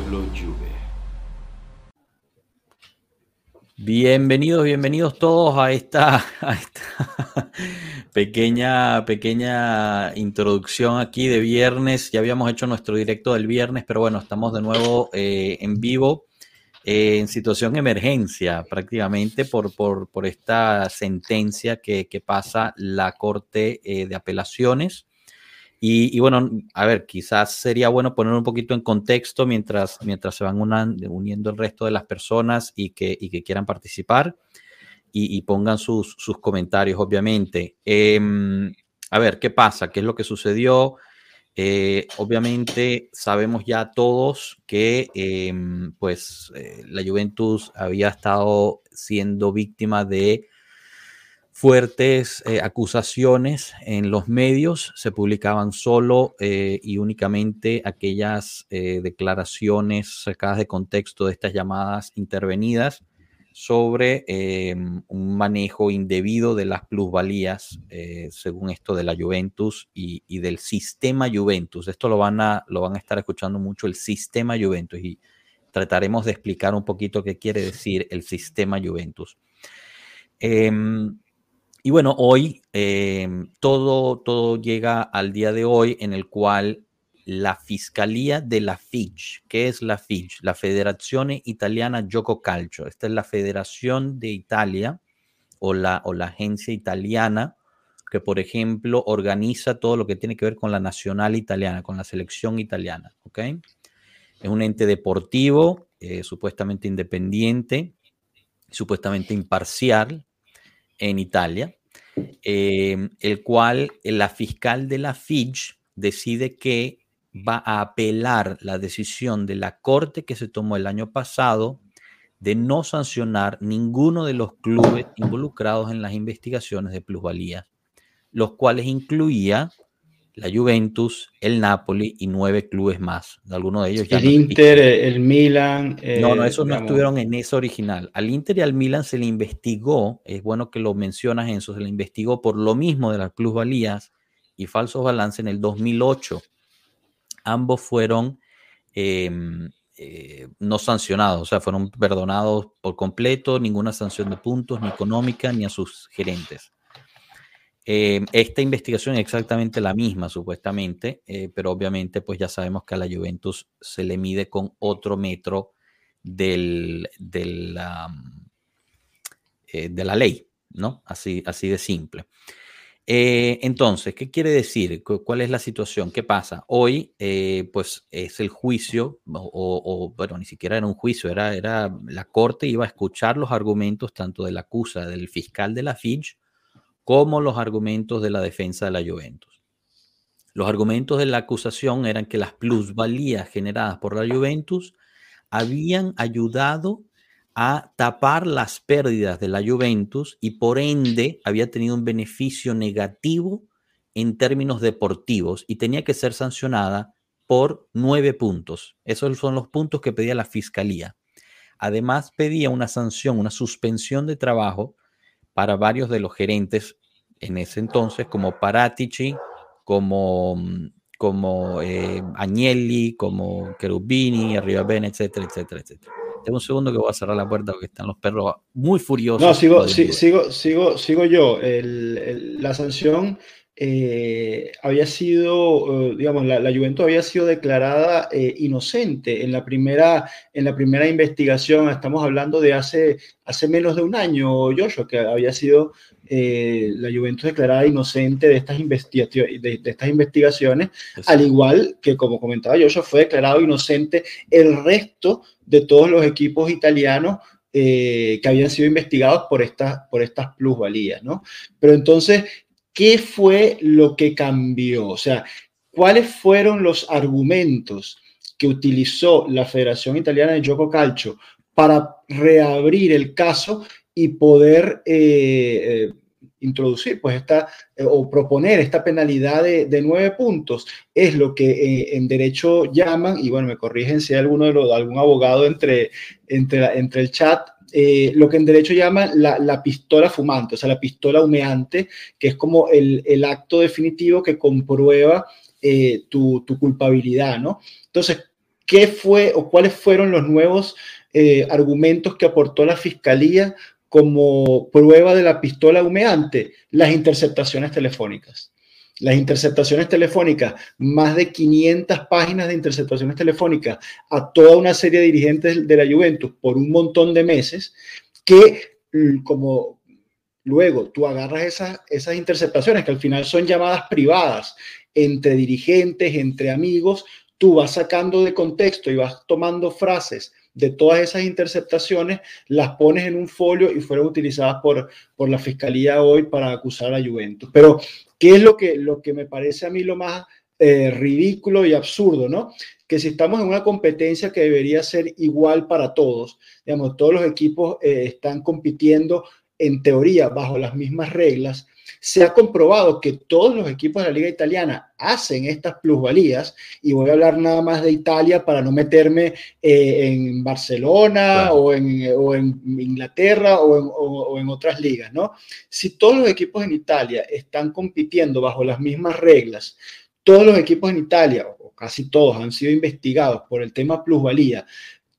Pueblo Juve. Bienvenidos, bienvenidos todos a esta, pequeña, pequeña introducción aquí de viernes. Ya habíamos hecho nuestro directo del viernes, pero bueno, estamos de nuevo eh, en vivo, eh, en situación emergencia prácticamente por, por, esta sentencia que, pasa la Corte eh, de Apelaciones y, bueno, a ver, quizás sería bueno poner un poquito en contexto mientras, mientras se van uniendo el resto de las personas y que, que quieran participar y, pongan sus, sus, comentarios, obviamente. Em, a ver, ¿qué pasa? ¿Qué es lo que sucedió? Eh, obviamente sabemos ya todos que em, pues eh, la Juventus había estado siendo víctima de fuertes eh, acusaciones en los medios, se publicaban solo eh, y únicamente aquellas eh, declaraciones sacadas de contexto de estas llamadas intervenidas sobre em, un manejo indebido de las plusvalías, según esto de la Juventus y, del sistema Juventus. Esto lo van, a, lo van a estar escuchando mucho, el sistema Juventus, y trataremos de explicar un poquito qué quiere decir el sistema Juventus. Em, y bueno, hoy em, todo, todo llega al día de hoy en el cual la Fiscalía de la FIGE, ¿qué es la FIGE? La Federación Italiana Gioco Calcio. Esta es la Federación de Italia o la, o la agencia italiana que, por ejemplo, organiza todo lo que tiene que ver con la nacional italiana, con la selección italiana. Es un ente deportivo, eh, supuestamente independiente, supuestamente imparcial, en Italia, em, el cual eh, la fiscal de la FIGE decide que va a apelar la decisión de la corte que se tomó el año pasado de no sancionar ninguno de los clubes involucrados en las investigaciones de plusvalía, los cuales incluía la Juventus, el Napoli y nueve clubes más. Algunos de ellos ya El Inter, el Milan. no, no, esos no estuvieron en esa original. Al Inter y al Milan se le investigó, es bueno que lo mencionas, Enzo, se le investigó por lo mismo de las plusvalías y falsos balances en el 2008. Ambos fueron em, eh, no sancionados, o sea, fueron perdonados por completo, ninguna sanción de puntos, ni económica, ni a sus gerentes. Eh, esta investigación es exactamente la misma, supuestamente, eh, pero obviamente, pues ya sabemos que a la Juventus se le mide con otro metro eh, de la ley, ¿no? Así, así de simple. entonces, ¿qué quiere decir? ¿Cuál es la situación? ¿Qué pasa? Hoy, pues es el juicio, o, bueno, ni siquiera era un juicio, era, era la corte iba a escuchar los argumentos tanto de la acusa del fiscal de la FIJ como los argumentos de la defensa de la Juventus. Los argumentos de la acusación eran que las plusvalías generadas por la Juventus habían ayudado a tapar las pérdidas de la Juventus y por ende había tenido un beneficio negativo en términos deportivos y tenía que ser sancionada por nueve puntos. Esos son los puntos que pedía la fiscalía. Además pedía una sanción, una suspensión de trabajo para varios de los gerentes en ese entonces, como Paratici, como, como eh, Agnelli, como Cherubini, Arriba Ben, etcétera, etcétera, etcétera. Tengo un segundo que voy a cerrar la puerta porque están los perros muy furiosos. No, sigo, sigo, sigo, sigo yo. la sanción eh, había sido, eh, digamos, la, la, Juventus había sido declarada eh, inocente en la, primera, en la primera investigación. Estamos hablando de hace, hace menos de un año, Joshua, que había sido la Juventus declarada inocente de estas, investigaciones, de, estas investigaciones, al igual que, como comentaba Joshua, fue declarado inocente el resto de todos los equipos italianos que habían sido investigados por estas, por estas plusvalías, ¿no? Pero entonces, ¿qué fue lo que cambió? O sea, ¿cuáles fueron los argumentos que utilizó la Federación Italiana de Gioco Calcio para reabrir el caso y poder eh, eh, introducir pues esta eh, o proponer esta penalidad de, nueve puntos es lo que en derecho llaman y bueno me corrigen si hay alguno de los algún abogado entre entre, entre el chat eh, lo que en derecho llaman la, pistola fumante, o sea, la pistola humeante, que es como el, acto definitivo que comprueba eh, tu, culpabilidad, ¿no? Entonces, qué fue o cuáles fueron los nuevos eh, argumentos que aportó la fiscalía como prueba de la pistola humeante, las interceptaciones telefónicas. Las interceptaciones telefónicas, más de 500 páginas de interceptaciones telefónicas a toda una serie de dirigentes de la Juventus por un montón de meses, que mm, como luego tú agarras esas, esas interceptaciones, que al final son llamadas privadas entre dirigentes, entre amigos, tú vas sacando de contexto y vas tomando frases de todas esas interceptaciones, las pones en un folio y fueron utilizadas por, por la fiscalía hoy para acusar a Juventus. Pero, ¿qué es lo que, lo que me parece a mí lo más eh, ridículo y absurdo, ¿no? Que si estamos en una competencia que debería ser igual para todos, digamos, todos los equipos eh, están compitiendo en teoría bajo las mismas reglas, se ha comprobado que todos los equipos de la liga italiana hacen estas plusvalías y voy a hablar nada más de Italia para no meterme eh, en Barcelona o, en, Inglaterra o en, otras ligas, ¿no? Si todos los equipos en Italia están compitiendo bajo las mismas reglas, todos los equipos en Italia, o casi todos, han sido investigados por el tema plusvalía,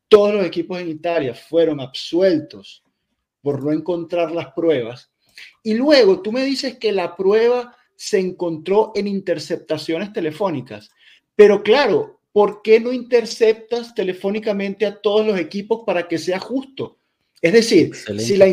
todos los equipos en Italia fueron absueltos por no encontrar las pruebas, y luego tú me dices que la prueba se encontró en interceptaciones telefónicas. Pero claro, ¿por qué no interceptas telefónicamente a todos los equipos para que sea justo? Es decir, si la,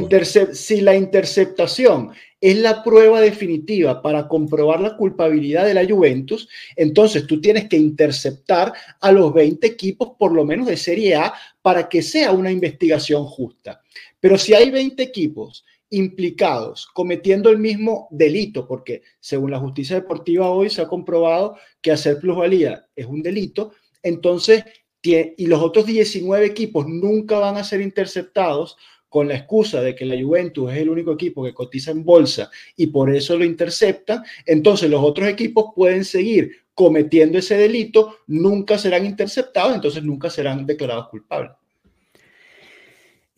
si la, interceptación es la prueba definitiva para comprobar la culpabilidad de la Juventus, entonces tú tienes que interceptar a los 20 equipos, por lo menos de Serie A, para que sea una investigación justa. Pero si hay 20 equipos implicados cometiendo el mismo delito, porque según la justicia deportiva hoy se ha comprobado que hacer plusvalía es un delito, entonces, y los otros 19 equipos nunca van a ser interceptados con la excusa de que la Juventus es el único equipo que cotiza en bolsa y por eso lo interceptan, entonces los otros equipos pueden seguir cometiendo ese delito, nunca serán interceptados, entonces nunca serán declarados culpables.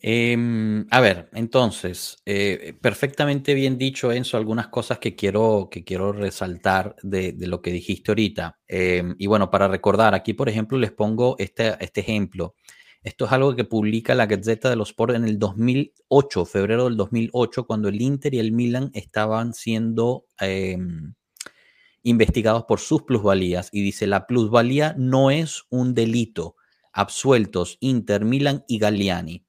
Em, a ver, entonces, eh, perfectamente bien dicho, Enzo, algunas cosas que quiero, que quiero resaltar de, lo que dijiste ahorita. Em, y bueno, para recordar, aquí por ejemplo les pongo este, este ejemplo. Esto es algo que publica la Gazzetta de los Sport en el 2008, febrero del 2008, cuando el Inter y el Milan estaban siendo em, investigados por sus plusvalías. Y dice, la plusvalía no es un delito. Absueltos Inter, Milan y Galliani.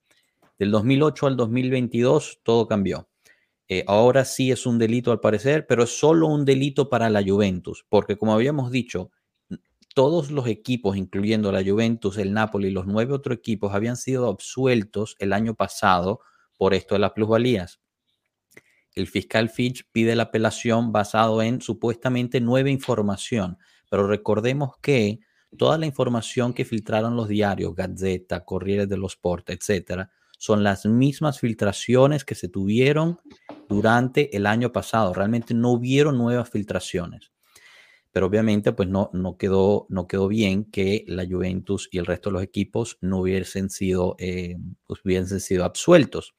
Del 2008 al 2022 todo cambió. Eh, ahora sí es un delito al parecer, pero es solo un delito para la Juventus, porque como habíamos dicho, todos los equipos, incluyendo la Juventus, el Napoli y los nueve otros equipos, habían sido absueltos el año pasado por esto de las plusvalías. El fiscal Fitch pide la apelación basado en supuestamente nueva información, pero recordemos que toda la información que filtraron los diarios, Gazzetta, Corriere dello Sport, etcétera, son las mismas filtraciones que se tuvieron durante el año pasado. Realmente no hubieron nuevas filtraciones. Pero obviamente pues no, no, quedó, no quedó bien que la Juventus y el resto de los equipos no hubiesen sido, eh, pues, hubiesen sido absueltos.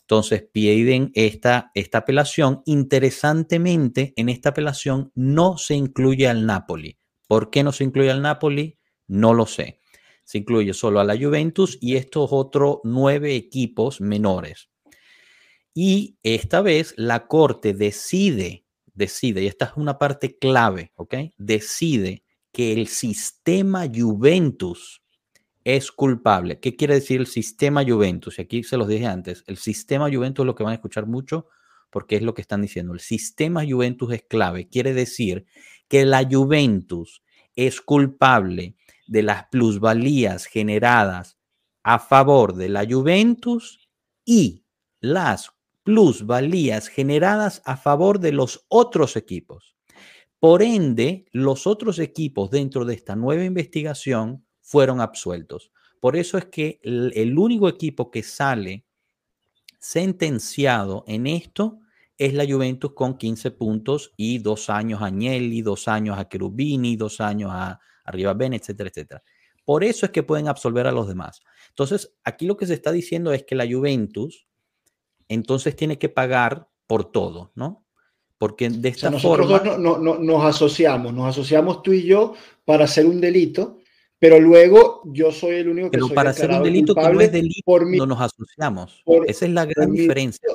Entonces piden esta, esta apelación. Interesantemente, en esta apelación no se incluye al Napoli. ¿Por qué no se incluye al Napoli? No lo sé se incluye solo a la Juventus y estos otros nueve equipos menores. Y esta vez la Corte decide, decide, y esta es una parte clave, ¿ok? Decide que el sistema Juventus es culpable. ¿Qué quiere decir el sistema Juventus? Y aquí se los dije antes, el sistema Juventus es lo que van a escuchar mucho porque es lo que están diciendo. El sistema Juventus es clave. Quiere decir que la Juventus es culpable de las plusvalías generadas a favor de la Juventus y las plusvalías generadas a favor de los otros equipos. Por ende, los otros equipos dentro de esta nueva investigación fueron absueltos. Por eso es que el, único equipo que sale sentenciado en esto es la Juventus con 15 puntos y dos años a Agnelli, dos años a Cherubini, dos años a, arriba Ben, etcétera, etcétera. Por eso es que pueden absolver a los demás. Entonces, aquí lo que se está diciendo es que la Juventus entonces tiene que pagar por todo, ¿no? Porque de esta forma... Nosotros no, no, nos asociamos, nos asociamos tú y yo para hacer un delito, pero luego yo soy el único que pero soy para hacer un delito que no es delito por mi, no nos asociamos. Esa es la gran diferencia.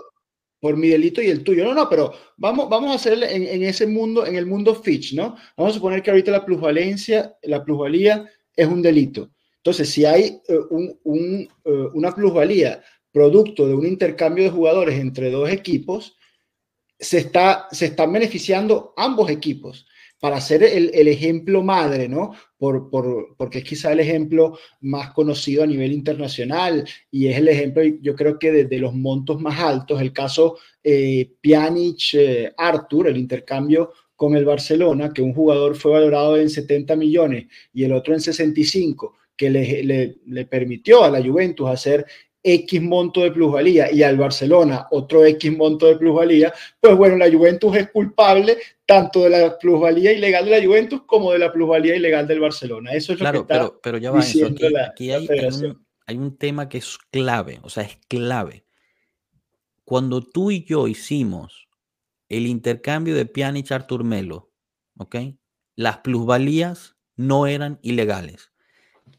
Por mi delito y el tuyo. No, no, pero vamos, vamos a hacer en, en, ese mundo, en el mundo Fitch, ¿no? Vamos a suponer que ahorita la plusvalencia, la plusvalía es un delito. Entonces, si hay eh, un, un, eh, una plusvalía producto de un intercambio de jugadores entre dos equipos, se, está, se están beneficiando ambos equipos para ser el, ejemplo madre, ¿no? Por, por, porque es quizá el ejemplo más conocido a nivel internacional y es el ejemplo, yo creo que de, los montos más altos, el caso eh, Pjanic-Arthur, eh, el intercambio con el Barcelona, que un jugador fue valorado en 70 millones y el otro en 65, que le permitió a la Juventus hacer X monto de plusvalía y al Barcelona otro X monto de plusvalía, pues bueno, la Juventus es culpable tanto de la plusvalía ilegal de la Juventus como de la plusvalía ilegal del Barcelona. Eso es lo que está pero, pero ya va eso. Aquí, la, aquí hay, hay, un, hay, un, tema que es clave, o sea, es clave. Cuando tú y yo hicimos el intercambio de Pjanic Artur Melo, ¿ok? Las plusvalías no eran ilegales,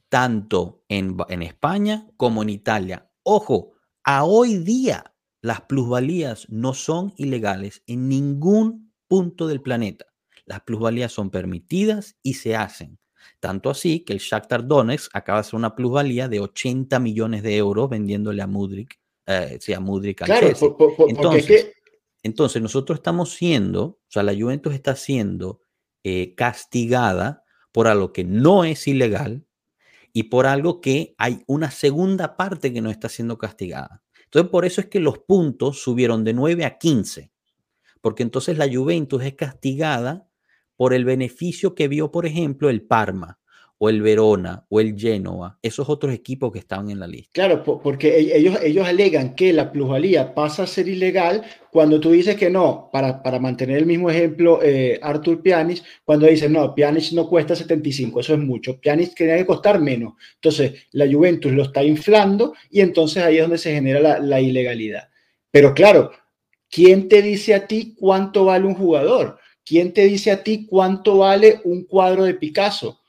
tanto en, en España como en Italia Ojo, a hoy día las plusvalías no son ilegales en ningún punto del planeta. Las plusvalías son permitidas y se hacen. Tanto así que el Shakhtar Donetsk acaba de hacer una plusvalía de 80 millones de euros vendiéndole a Mudrik, eh, sí, a Mudrik al claro, Chelsea. Por, por, entonces, que... entonces, nosotros estamos siendo, o sea, la Juventus está siendo eh, castigada por algo que no es ilegal, y por algo que hay una segunda parte que no está siendo castigada. Entonces, por eso es que los puntos subieron de 9 a 15, porque entonces la Juventus es castigada por el beneficio que vio, por ejemplo, el Parma o el Verona o el Genoa, esos otros equipos que estaban en la lista. Claro, porque e-, ellos, ellos alegan que la plusvalía pasa a ser ilegal cuando tú dices que no, para, para mantener el mismo ejemplo, eh, Artur Pjanic, cuando dice no, Pjanic no cuesta 75, eso es mucho, Pjanic tenía que costar menos. Entonces, la Juventus lo está inflando y entonces ahí es donde se genera la ilegalidad. Pero claro, ¿quién te dice a ti cuánto vale un jugador? ¿Quién te dice a ti cuánto vale un cuadro de Picasso?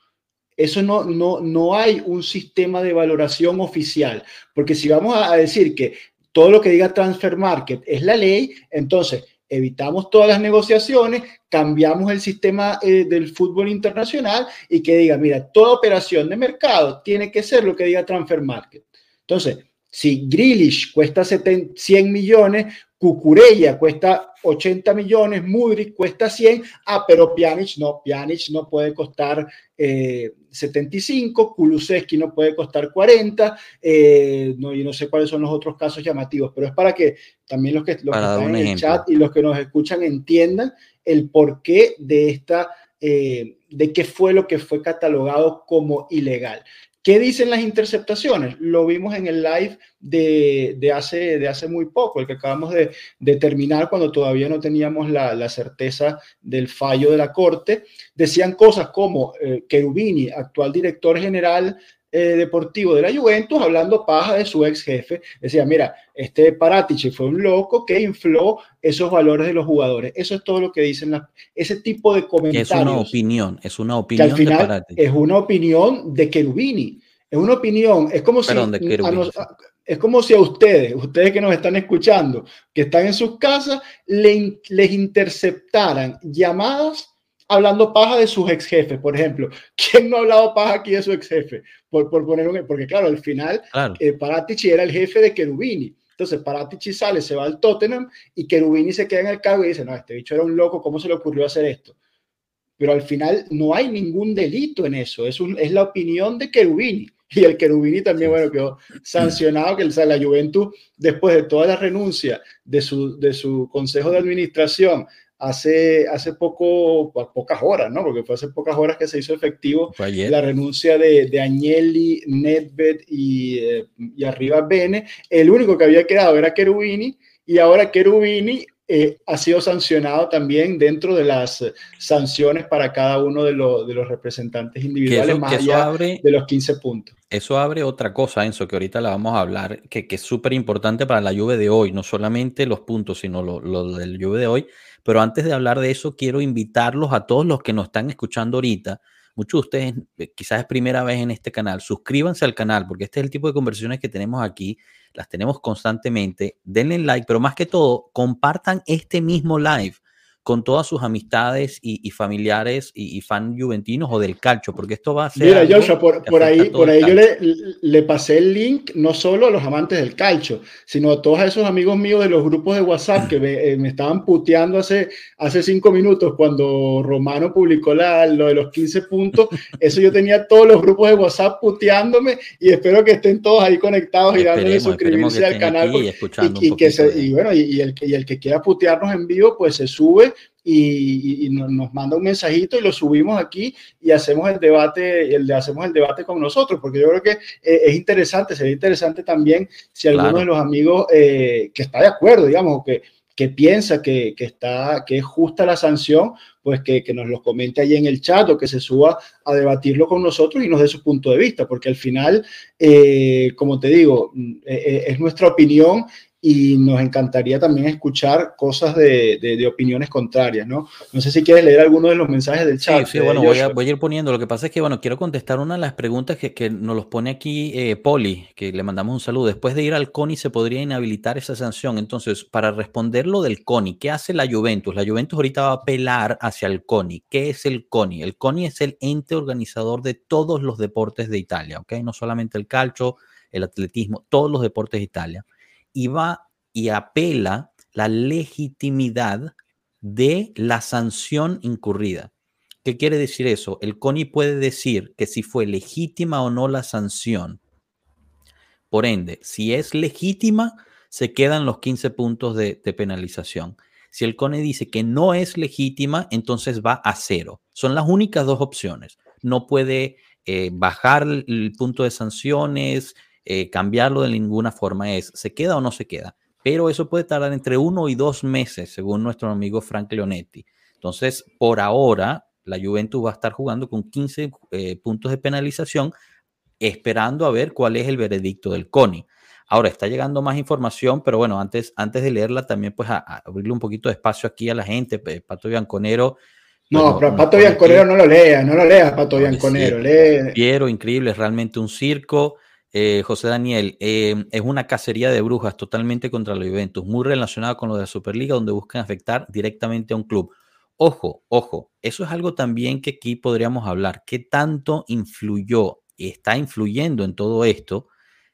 Eso no, no, no hay un sistema de valoración oficial, porque si vamos a decir que todo lo que diga Transfer Market es la ley, entonces evitamos todas las negociaciones, cambiamos el sistema eh, del fútbol internacional y que diga, mira, toda operación de mercado tiene que ser lo que diga Transfer Market. Entonces, si Grealish cuesta 100 millones, Cucurella cuesta 80 millones, Mudrik cuesta 100, ah, pero Pjanic no, Pjanic no puede costar eh, 75, Kulusevski no puede costar 40, eh, no, y no sé cuáles son los otros casos llamativos, pero es para que también los que, los que están en el chat y los que nos escuchan entiendan el porqué de esta, eh, de qué fue lo que fue catalogado como ilegal. ¿Qué dicen las interceptaciones? Lo vimos en el live de, de, hace, de hace muy poco, el que acabamos de, terminar cuando todavía no teníamos la, la, certeza del fallo de la Corte. Decían cosas como eh, Cherubini, actual director general eh, deportivo de la Juventus, hablando paja de su ex jefe. Decía, mira, este Paratici fue un loco que infló esos valores de los jugadores. Eso es todo lo que dicen las, ese tipo de comentarios. Es una opinión, es una opinión que al final Es una opinión de Cherubini. Es una opinión, es como Perdón, si a nos, es como si a ustedes, ustedes que nos están escuchando, que están en sus casas, le, les interceptaran llamadas hablando paja de sus ex jefes, por ejemplo. ¿Quién no ha hablado paja aquí de su ex jefe? Por, por poner un, porque claro, al final claro. Eh, Paratici era el jefe de Cherubini. Entonces Paratici sale, se va al Tottenham y Cherubini se queda en el cargo y dice, no, este bicho era un loco, ¿cómo se le ocurrió hacer esto? Pero al final no hay ningún delito en eso, es, un, es la opinión de Cherubini. Y el Cherubini también, bueno, quedó sancionado, que el, la Juventus, después de toda la renuncia de su, de su consejo de administración, hace, hace poco, pocas horas, ¿no? Porque fue hace pocas horas que se hizo efectivo la renuncia de, de Agnelli, Nedved y, eh, y arriba Bene. El único que había quedado era Cherubini y ahora Cherubini eh, ha sido sancionado también dentro de las sanciones para cada uno de, lo, de los representantes individuales, eso, más allá abre, de los 15 puntos. Eso abre otra cosa, Enzo, que ahorita la vamos a hablar, que, que es súper importante para la lluvia de hoy, no solamente los puntos, sino lo, lo del lluvia de hoy, pero antes de hablar de eso, quiero invitarlos a todos los que nos están escuchando ahorita, muchos de ustedes eh, quizás es primera vez en este canal, suscríbanse al canal porque este es el tipo de conversaciones que tenemos aquí, las tenemos constantemente, denle like, pero más que todo, compartan este mismo live con todas sus amistades y, familiares y, fan juventinos o del calcio, porque esto va a ser... Mira, Joshua, por, ahí, por ahí yo le, le, pasé el link no solo a los amantes del calcio, sino a todos esos amigos míos de los grupos de WhatsApp que me, eh, estaban puteando hace, hace cinco minutos cuando Romano publicó la, lo de los 15 puntos. Eso yo tenía todos los grupos de WhatsApp puteándome y espero que estén todos ahí conectados y dándole suscribirse al canal. Y, que y bueno, y, el, y el que quiera putearnos en vivo, pues se sube y, nos manda un mensajito y lo subimos aquí y hacemos el debate, el, hacemos el debate con nosotros, porque yo creo que eh, es interesante, sería interesante también si alguno de los amigos eh, que está de acuerdo, digamos, que, que piensa que, que, está, que es justa la sanción, pues que, que, nos lo comente ahí en el chat o que se suba a debatirlo con nosotros y nos dé su punto de vista, porque al final, eh, como te digo, mm, es nuestra opinión y nos encantaría también escuchar cosas de, de, opiniones contrarias, ¿no? No sé si quieres leer alguno de los mensajes del chat. Sí, sí bueno, voy a, voy a, ir poniendo. Lo que pasa es que, bueno, quiero contestar una de las preguntas que, que nos los pone aquí eh, Poli, que le mandamos un saludo. Después de ir al CONI, ¿se podría inhabilitar esa sanción? Entonces, para responder lo del CONI, ¿qué hace la Juventus? La Juventus ahorita va a apelar hacia el CONI. ¿Qué es el CONI? El CONI es el ente organizador de todos los deportes de Italia, ¿ok? No solamente el calcio, el atletismo, todos los deportes de Italia y va y apela la legitimidad de la sanción incurrida. ¿Qué quiere decir eso? El CONI puede decir que si fue legítima o no la sanción. Por ende, si es legítima, se quedan los 15 puntos de, penalización. Si el CONI dice que no es legítima, entonces va a cero. Son las únicas dos opciones. No puede eh, bajar el punto de sanciones, eh, cambiarlo de ninguna forma es, ¿se queda o no se queda? Pero eso puede tardar entre uno y dos meses, según nuestro amigo Frank Leonetti. Entonces, por ahora, la Juventus va a estar jugando con 15 eh, puntos de penalización, esperando a ver cuál es el veredicto del CONI. Ahora está llegando más información, pero bueno, antes, antes de leerla también pues a, abrirle un poquito de espacio aquí a la gente. Pato Bianconero. No, pero Pato Bianconero no lo lea, no lo lea, Pato Bianconero. Quiero, increíble, es realmente un circo. Eh, José Daniel, eh, es una cacería de brujas totalmente contra los Juventus, muy relacionada con lo de la Superliga, donde buscan afectar directamente a un club. Ojo, ojo, eso es algo también que aquí podríamos hablar. ¿Qué tanto influyó y está influyendo en todo esto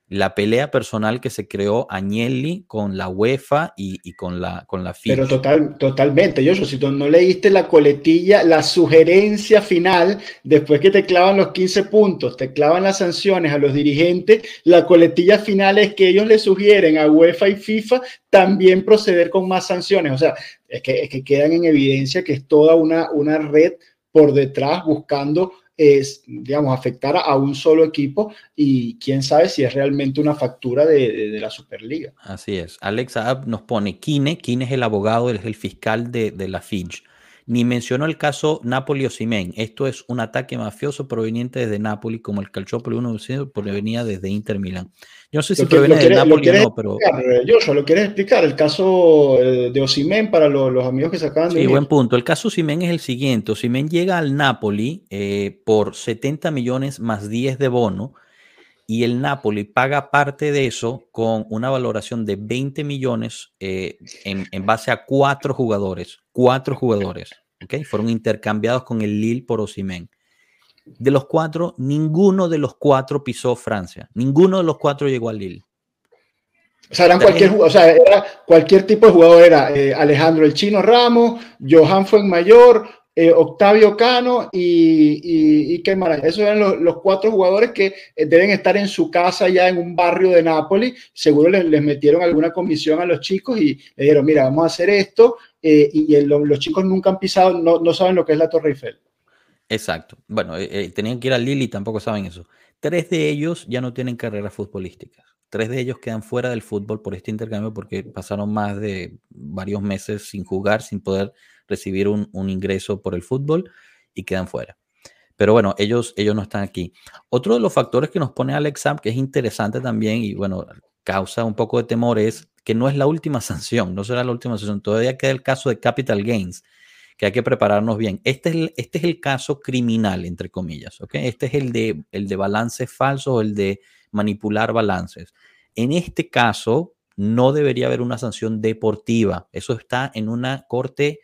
la pelea personal que se creó Agnelli con la UEFA y, con la con la FIFA. Pero total, totalmente, yo si tú no leíste la coletilla, la sugerencia final, después que te clavan los 15 puntos, te clavan las sanciones a los dirigentes, la coletilla final es que ellos le sugieren a UEFA y FIFA también proceder con más sanciones. O sea, es que, es que quedan en evidencia que es toda una, una red por detrás buscando es, digamos, afectar a un solo equipo y quién sabe si es realmente una factura de, la Superliga. Así es. Alex nos pone Kine, Kine es el abogado, es el fiscal de, de la Finch ni mencionó el caso Napoli o Simen. Esto es un ataque mafioso proveniente desde Napoli, como el Calciopoli 1 provenía desde Inter Milan. Yo no sé si proviene de Napoli o no, pero. Yo ¿lo quieres explicar? El caso eh, de Osimen para los, amigos que se acaban de. Sí, buen punto. El caso Osimen es el siguiente: Osimen llega al Napoli eh, por 70 millones más 10 de bono y el Napoli paga parte de eso con una valoración de 20 millones eh, en, base a cuatro jugadores. Cuatro jugadores, ¿ok? Fueron intercambiados con el Lille por Osimen. De los cuatro, ninguno de los cuatro pisó Francia. Ninguno de los cuatro llegó al Lille. O sea, eran cualquier, o sea, era cualquier tipo de jugador. Era eh, Alejandro el Chino Ramos, Johan Fuenmayor, eh, Octavio Cano y, y, Esos eran los, cuatro jugadores que eh, deben estar en su casa ya en un barrio de Nápoles. Seguro les, metieron alguna comisión a los chicos y le dijeron, mira, vamos a hacer esto. Eh, y, los chicos nunca han pisado, no, saben lo que es la Torre Eiffel. Exacto. Bueno, tenían que ir al Lili, tampoco saben eso. Tres de ellos ya no tienen carreras futbolísticas. Tres de ellos quedan fuera del fútbol por este intercambio porque pasaron más de varios meses sin jugar, sin poder recibir un, ingreso por el fútbol y quedan fuera. Pero bueno, ellos, ellos no están aquí. Otro de los factores que nos pone Alex que es interesante también y bueno, causa un poco de temor es que no es la última sanción, no será la última sanción. Todavía queda el caso de Capital Gains, que hay que prepararnos bien. Este es el, este es el caso criminal, entre comillas, ¿ok? Este es el de, el de balances falsos el de manipular balances. En este caso, no debería haber una sanción deportiva. Eso está en una corte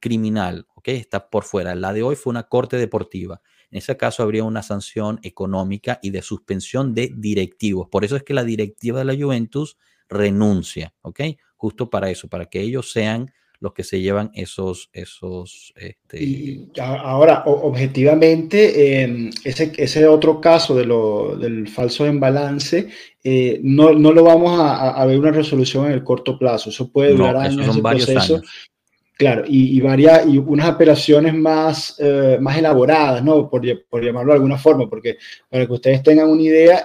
criminal, ¿ok? Está por fuera. La de hoy fue una corte deportiva. En ese caso habría una sanción económica y de suspensión de directivos. Por eso es que la directiva de la Juventus renuncia, ¿ok? Justo para eso, para que ellos sean los que se llevan esos... esos este... Y ahora, objetivamente, em, ese, ese, otro caso de lo, del falso en balance, eh, no, no, lo vamos a, ver una resolución en el corto plazo. Eso puede durar años. Son varios proceso. años. Claro, y, y, varias, y unas operaciones más, eh, más elaboradas, ¿no? Por, por, llamarlo de alguna forma, porque para que ustedes tengan una idea,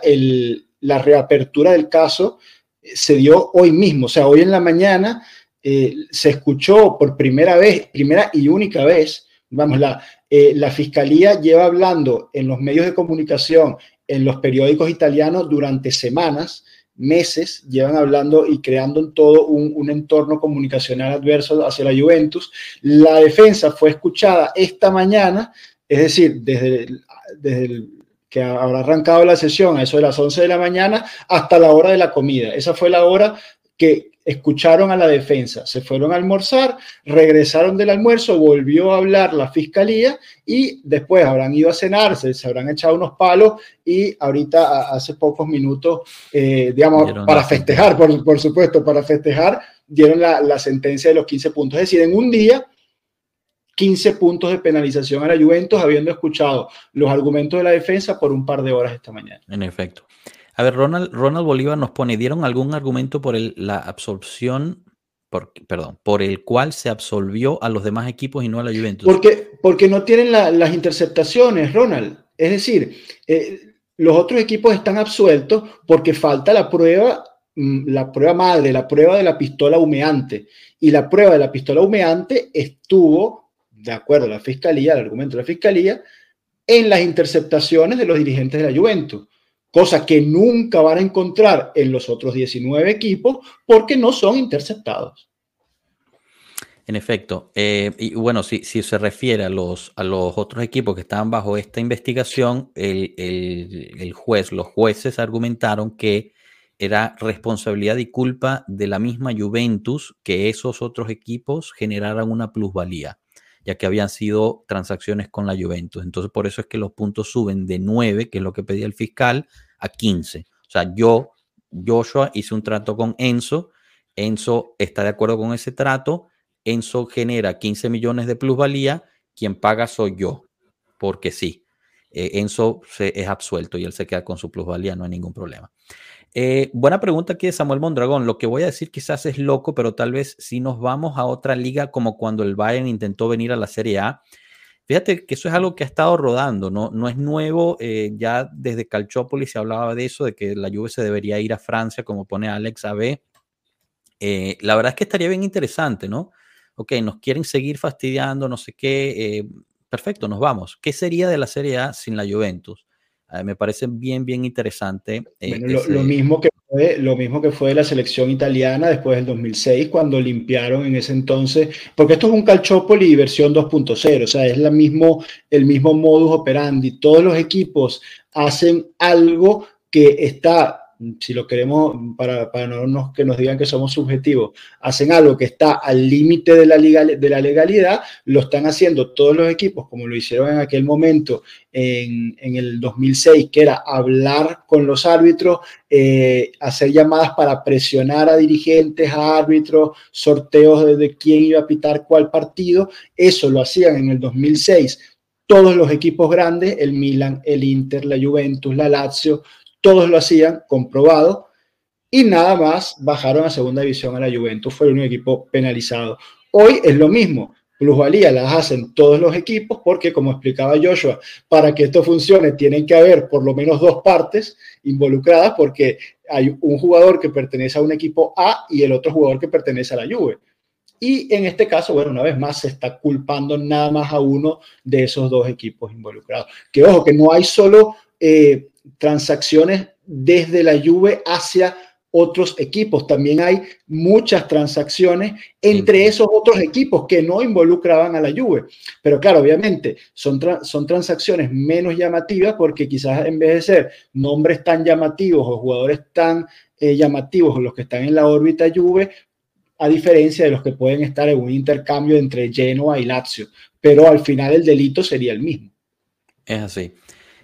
la reapertura del caso se dio hoy mismo, o sea, hoy en la mañana eh, se escuchó por primera vez, primera y única vez, vamos, la, eh, la fiscalía lleva hablando en los medios de comunicación, en los periódicos italianos durante semanas, meses, llevan hablando y creando todo un, un, entorno comunicacional adverso hacia la Juventus. La defensa fue escuchada esta mañana, es decir, desde, desde que habrá arrancado la sesión a eso de las 11 de la mañana hasta la hora de la comida. Esa fue la hora que escucharon a la defensa, se fueron a almorzar, regresaron del almuerzo, volvió a hablar la fiscalía y después habrán ido a cenar, se, habrán echado unos palos y ahorita hace pocos minutos, eh, digamos, para festejar, por, por, supuesto, para festejar, dieron la, la sentencia de los 15 puntos. Es decir, en un día 15 puntos de penalización a la Juventus, habiendo escuchado los argumentos de la defensa por un par de horas esta mañana. En efecto. A ver, Ronald, Ronald Bolívar nos pone, ¿dieron algún argumento por el, la absorción, por, perdón, por el cual se absolvió a los demás equipos y no a la Juventus? Porque, porque no tienen las interceptaciones, Ronald. Es decir, eh, los otros equipos están absueltos porque falta la prueba, mm, la prueba madre, la prueba de la pistola humeante. Y la prueba de la pistola humeante estuvo de acuerdo a la fiscalía, el argumento de la fiscalía, en las interceptaciones de los dirigentes de la Juventus, cosa que nunca van a encontrar en los otros 19 equipos porque no son interceptados. En efecto, eh, y bueno, si, si, se refiere a los, a los otros equipos que estaban bajo esta investigación, el, el, el juez, los jueces argumentaron que era responsabilidad y culpa de la misma Juventus que esos otros equipos generaran una plusvalía ya que habían sido transacciones con la Juventus. Entonces, por eso es que los puntos suben de 9, que es lo que pedía el fiscal, a 15. O sea, yo, Joshua, hice un trato con Enzo, Enzo está de acuerdo con ese trato, Enzo genera 15 millones de plusvalía, quien paga soy yo, porque sí. Eh, Enzo se, es absuelto y él se queda con su plusvalía, no hay ningún problema. Eh, buena pregunta aquí de Samuel Mondragón. Lo que voy a decir quizás es loco, pero tal vez si nos vamos a otra liga como cuando el Bayern intentó venir a la Serie A. Fíjate que eso es algo que ha estado rodando, no, no es nuevo. Eh, ya desde Calchópolis se hablaba de eso, de que la Juve se debería ir a Francia, como pone Alex AB. Eh, la verdad es que estaría bien interesante, ¿no? Ok, nos quieren seguir fastidiando, no sé qué. perfecto, nos vamos. ¿Qué sería de la Serie A sin la Juventus? Ah, me parece bien, bien interesante. Eh, lo, mismo que fue, lo mismo que fue la selección italiana después del 2006, cuando limpiaron en ese entonces, porque esto es un Calciopoli versión 2.0, o sea, es la mismo, el mismo modus operandi. Todos los equipos hacen algo que está si lo queremos, para, para no que nos digan que somos subjetivos, hacen algo que está al límite de, la de la legalidad, lo están haciendo todos los equipos, como lo hicieron en aquel momento en, en el 2006, que era hablar con los árbitros, eh, hacer llamadas para presionar a dirigentes, a árbitros, sorteos de, de quién iba a pitar cuál partido, eso lo hacían en el 2006 todos los equipos grandes, el Milan, el Inter, la Juventus, la Lazio, todos lo hacían, comprobado, y nada más bajaron a segunda división a la Juventus, fue el único equipo penalizado. Hoy es lo mismo, plusvalía las hacen todos los equipos porque, como explicaba Joshua, para que esto funcione tienen que haber por lo menos dos partes involucradas porque hay un jugador que pertenece a un equipo A y el otro jugador que pertenece a la Juve. Y en este caso, bueno, una vez más se está culpando nada más a uno de esos dos equipos involucrados. Que ojo, que no hay solo eh, transacciones desde la Juve hacia otros equipos. También hay muchas transacciones entre esos otros equipos que no involucraban a la Juve. Pero claro, obviamente son, son transacciones menos llamativas porque quizás en vez de ser nombres tan llamativos o jugadores tan eh, llamativos los que están en la órbita Juve, a diferencia de los que pueden estar en un intercambio entre Genoa y Lazio. Pero al final el delito sería el mismo. Es así.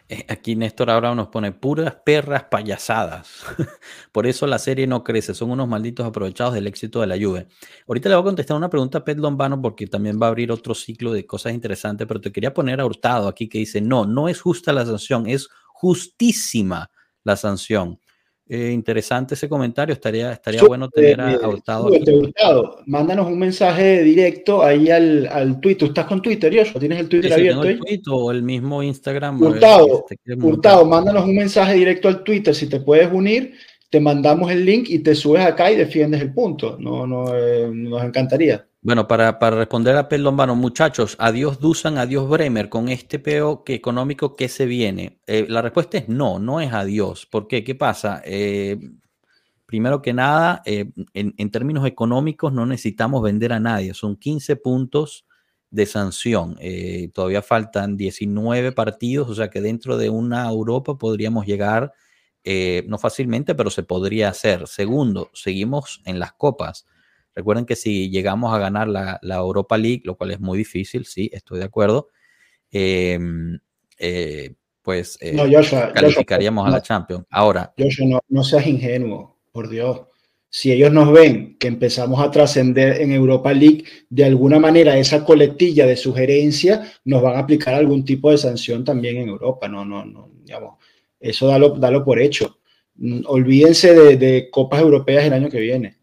Eh, aquí Néstor ahora nos pone puras perras payasadas. Por eso la serie no crece. Son unos malditos aprovechados del éxito de la Juve. Ahorita le voy a contestar una pregunta a Pet Lombano porque también va a abrir otro ciclo de cosas interesantes, pero te quería poner a Hurtado aquí que dice, no, no es justa la sanción, es justísima la sanción. Eh, interesante ese comentario, estaría, estaría bueno tener a, a Hurtado. Mándanos un mensaje directo ahí al, al Twitter. ¿Estás con Twitter, Joshua? ¿Tienes el Twitter abierto? el o el mismo Instagram. Hurtado, Hurtado, mándanos un mensaje directo al Twitter. Si te puedes unir, te mandamos el link y te subes acá y defiendes el punto. No, no, eh, nos encantaría. Bueno, para, para responder a Lombano, muchachos, adiós Dusan, adiós Bremer, con este peo que económico que se viene. Eh, la respuesta es no, no es adiós. ¿Por qué? ¿Qué pasa? Eh, primero que nada, en, en, términos económicos no necesitamos vender a nadie. Son 15 puntos de sanción. todavía faltan 19 partidos, o sea que dentro de una Europa podríamos llegar, no fácilmente, pero se podría hacer. Segundo, seguimos en las copas. Recuerden que si llegamos a ganar la, Europa League, lo cual es muy difícil, sí, estoy de acuerdo, em, eh, pues eh, calificaríamos a la Champions. Ahora. no, no seas ingenuo, por Dios. Si ellos nos ven que empezamos a trascender en Europa League, de alguna manera esa coletilla de sugerencia nos van a aplicar algún tipo de sanción también en Europa. No, no, no, digamos, eso dalo, dalo por hecho. Mm, olvídense de, copas europeas el año que viene.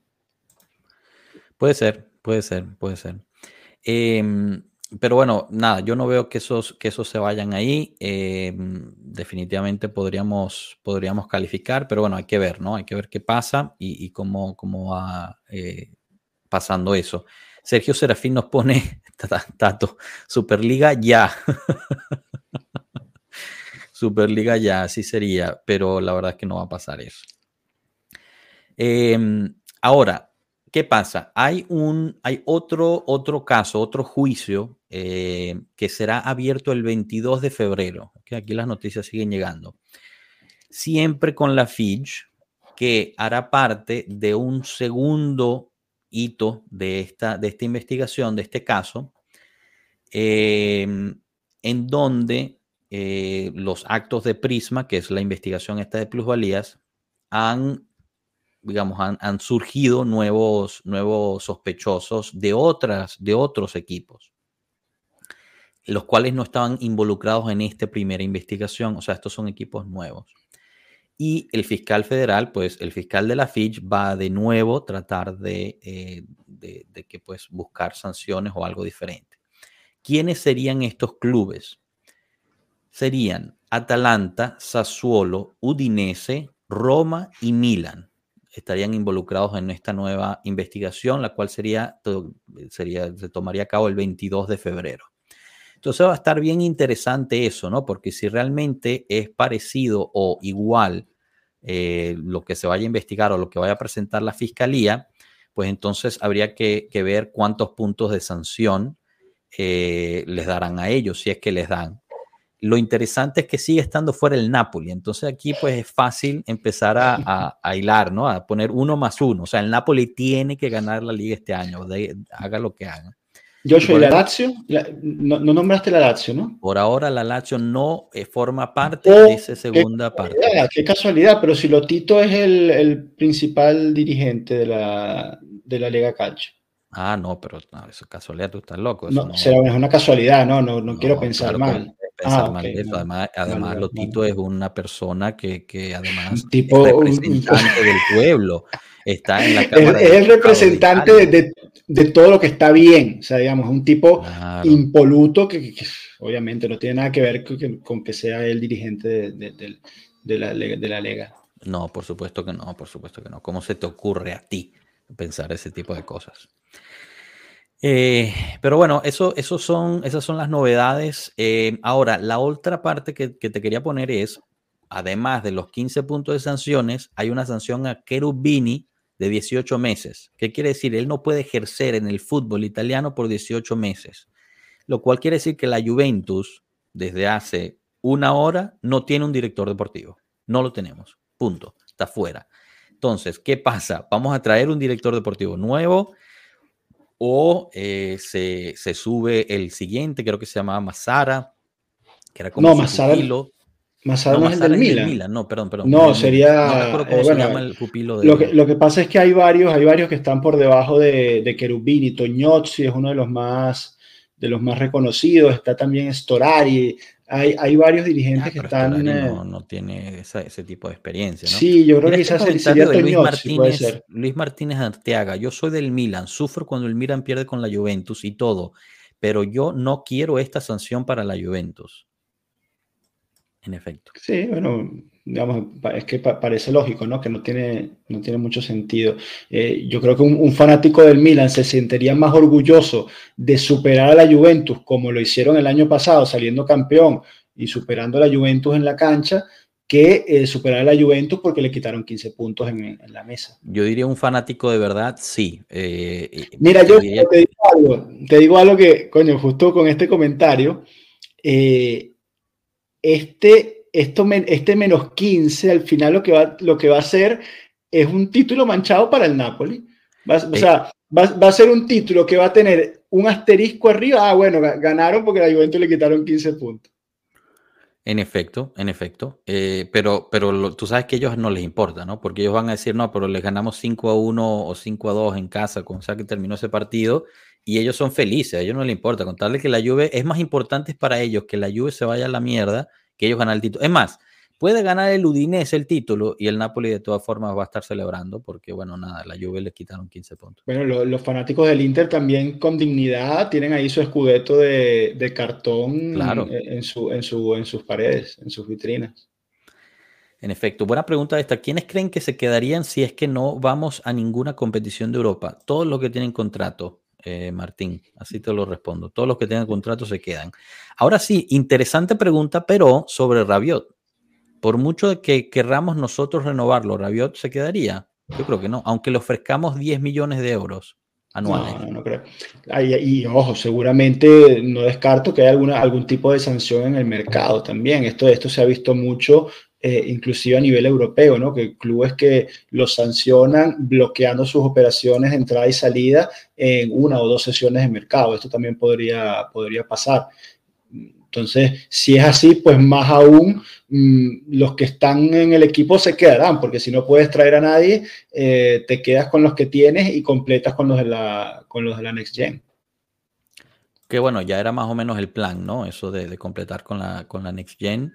Puede ser, puede ser, puede ser. Em, pero bueno, nada, yo no veo que esos, que esos se vayan ahí. Em, definitivamente podríamos, podríamos calificar, pero bueno, hay que ver, ¿no? Hay que ver qué pasa y, cómo, cómo va eh, pasando eso. Sergio Serafín nos pone, Tato, Superliga ya. Superliga ya, así sería, pero la verdad es que no va a pasar eso. Em, ahora, ¿Qué pasa? Hay, un, hay otro, otro caso, otro juicio eh, que será abierto el 22 de febrero. que Aquí las noticias siguen llegando. Siempre con la Fitch, que hará parte de un segundo hito de esta, de esta investigación, de este caso, em, en donde eh, los actos de Prisma, que es la investigación esta de plusvalías, han digamos, han, surgido nuevos, nuevos sospechosos de, otras, de otros equipos, los cuales no estaban involucrados en esta primera investigación, o sea, estos son equipos nuevos. Y el fiscal federal, pues el fiscal de la Fitch va de nuevo a tratar de, eh, de, de que, pues, buscar sanciones o algo diferente. ¿Quiénes serían estos clubes? Serían Atalanta, Sassuolo, Udinese, Roma y Milan estarían involucrados en esta nueva investigación, la cual sería, sería, se tomaría a cabo el 22 de febrero. Entonces va a estar bien interesante eso, ¿no? Porque si realmente es parecido o igual eh, lo que se vaya a investigar o lo que vaya a presentar la fiscalía, pues entonces habría que, ver cuántos puntos de sanción eh, les darán a ellos, si es que les dan. Lo interesante es que sigue estando fuera el Napoli. Entonces aquí pues es fácil empezar a, a, hilar, ¿no? A poner uno más uno. O sea, el Napoli tiene que ganar la liga este año, haga lo que haga. Joshua, ¿y la Lazio? no, nombraste la Lazio, ¿no? Por ahora la Lazio no eh, forma parte de esa segunda parte. Qué casualidad, pero si Lotito es el, el principal dirigente de la, de la Lega Calcio. Ah, no, pero no, eso es casualidad, tú estás loco. no, no, será una casualidad, no, no, no quiero pensar mal. Ah, además, además Lotito es una persona que, que además tipo, es representante del pueblo. Está en la Cámara es, el representante de, de, todo lo que está bien. O sea, digamos, un tipo impoluto que, obviamente no tiene nada que ver con que, sea el dirigente de, de, la, de la Lega. No, por supuesto que no, por supuesto que no. ¿Cómo se te ocurre a ti pensar ese tipo de cosas? Eh, pero bueno, eso, eso son, esas son las novedades. Eh, ahora, la otra parte que, te quería poner es, además de los 15 puntos de sanciones, hay una sanción a Cherubini de 18 meses. ¿Qué quiere decir? Él no puede ejercer en el fútbol italiano por 18 meses, lo cual quiere decir que la Juventus, desde hace una hora, no tiene un director deportivo. No lo tenemos. Punto. Está fuera. Entonces, ¿qué pasa? Vamos a traer un director deportivo nuevo o eh, se, sube el siguiente, creo que se llamaba Mazara, que era como no, Mazara, Mazara no, es el del Milan. No, perdón, perdón. No, sería. No cómo se llama el pupilo de. Lo que, lo que, pasa es que hay varios, hay varios que están por debajo de, de Cherubini. Toñozzi es uno de los más de los más reconocidos. Está también Storari. Hay, hay varios dirigentes ah, que están. No, no tiene ese tipo de experiencia. ¿no? Sí, yo creo que quizás sería Toñozzi, Luis Martínez, Luis Martínez Arteaga. Yo soy del Milan. Sufro cuando el Milan pierde con la Juventus y todo. Pero yo no quiero esta sanción para la Juventus en efecto. Sí, bueno, digamos, es que parece lógico, ¿no? Que no tiene, no tiene mucho sentido. Eh, yo creo que un, fanático del Milan se sentiría más orgulloso de superar a la Juventus como lo hicieron el año pasado, saliendo campeón y superando a la Juventus en la cancha, que eh, superar a la Juventus porque le quitaron 15 puntos en, la mesa. Yo diría un fanático de verdad, sí. Eh, Mira, yo te, digo algo, te digo algo que, coño, justo con este comentario, este, esto, este menos 15 al final lo que, va, lo que va a hacer es un título manchado para el Napoli. o sea, va, va, a ser un título que va a tener un asterisco arriba. Ah, bueno, ganaron porque a la Juventus le quitaron 15 puntos. En efecto, en efecto. Eh, pero pero tú sabes que a ellos no les importa, ¿no? Porque ellos van a decir, no, pero les ganamos 5 a 1 o 5 a 2 en casa, con o sea que terminó ese partido y ellos son felices, a ellos no les importa. Contarle que la Juve es más importante para ellos que la Juve se vaya a la mierda que ellos ganan el título. Es más, puede ganar el Udinese el título y el Napoli de todas formas va a estar celebrando porque, bueno, nada, la Juve le quitaron 15 puntos. Bueno, los fanáticos del Inter también con dignidad tienen ahí su escudeto de, cartón en, su, en, su, en sus paredes, en sus vitrinas. En efecto, buena pregunta esta. ¿Quiénes creen que se quedarían si es que no vamos a ninguna competición de Europa? Todos los que tienen contrato, eh, Martín, así te lo respondo. Todos los que tengan contrato se quedan. Ahora sí, interesante pregunta, pero sobre Rabiot. Por mucho que querramos nosotros renovarlo, ¿Rabiot se quedaría? Yo creo que no, aunque le ofrezcamos 10 millones de euros anuales. No, no, creo. y ojo, seguramente no descarto que alguna, algún tipo de sanción en el mercado también. Esto, esto se ha visto mucho eh, inclusive a nivel europeo, ¿no? que clubes que los sancionan bloqueando sus operaciones de entrada y salida en una o dos sesiones de mercado. Esto también podría, podría pasar. Entonces, si es así, pues más aún mm, los que están en el equipo se quedarán, porque si no puedes traer a nadie, eh, te quedas con los que tienes y completas con los de la, con los de la Next Gen. Que bueno, ya era más o menos el plan, ¿no? Eso de, de completar con la, con la Next Gen.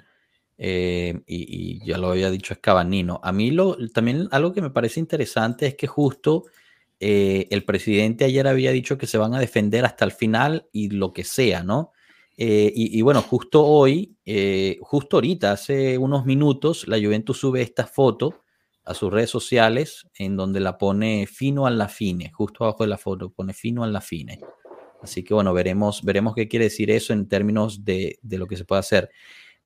Eh, y, ya lo había dicho Escabanino. A mí lo, también algo que me parece interesante es que justo eh, el presidente ayer había dicho que se van a defender hasta el final y lo que sea, ¿no? Eh, y, bueno, justo hoy, justo ahorita, hace unos minutos, la Juventus sube esta foto a sus redes sociales en donde la pone fino a la fine, justo abajo de la foto, pone fino a la fine. Así que bueno, veremos, veremos qué quiere decir eso en términos de lo que se puede hacer.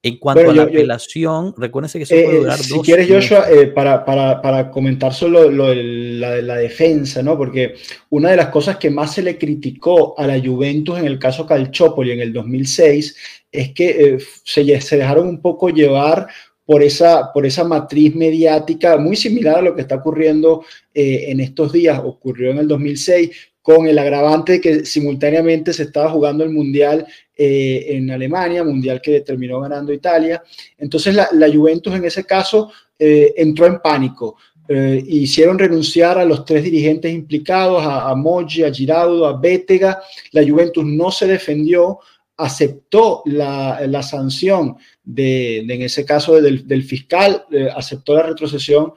En cuanto a la apelación, recuérdense que eso puede eh, durar si quieres, Joshua, eh, para, para, para, comentar solo lo, la, la, defensa, ¿no? Porque una de las cosas que más se le criticó a la Juventus en el caso Calciopoli en el 2006 es que eh, se, se, dejaron un poco llevar por esa, por esa matriz mediática muy similar a lo que está ocurriendo en estos días. Ocurrió en el 2006 con el agravante de que simultáneamente se estaba jugando el Mundial eh, en Alemania, Mundial que terminó ganando Italia. Entonces la, Juventus en ese caso eh, entró en pánico. Eh, hicieron renunciar a los tres dirigentes implicados, a, a Moggi, a Giraudo, a Bétega. La Juventus no se defendió, aceptó la, sanción de, en ese caso del, fiscal, aceptó la retrocesión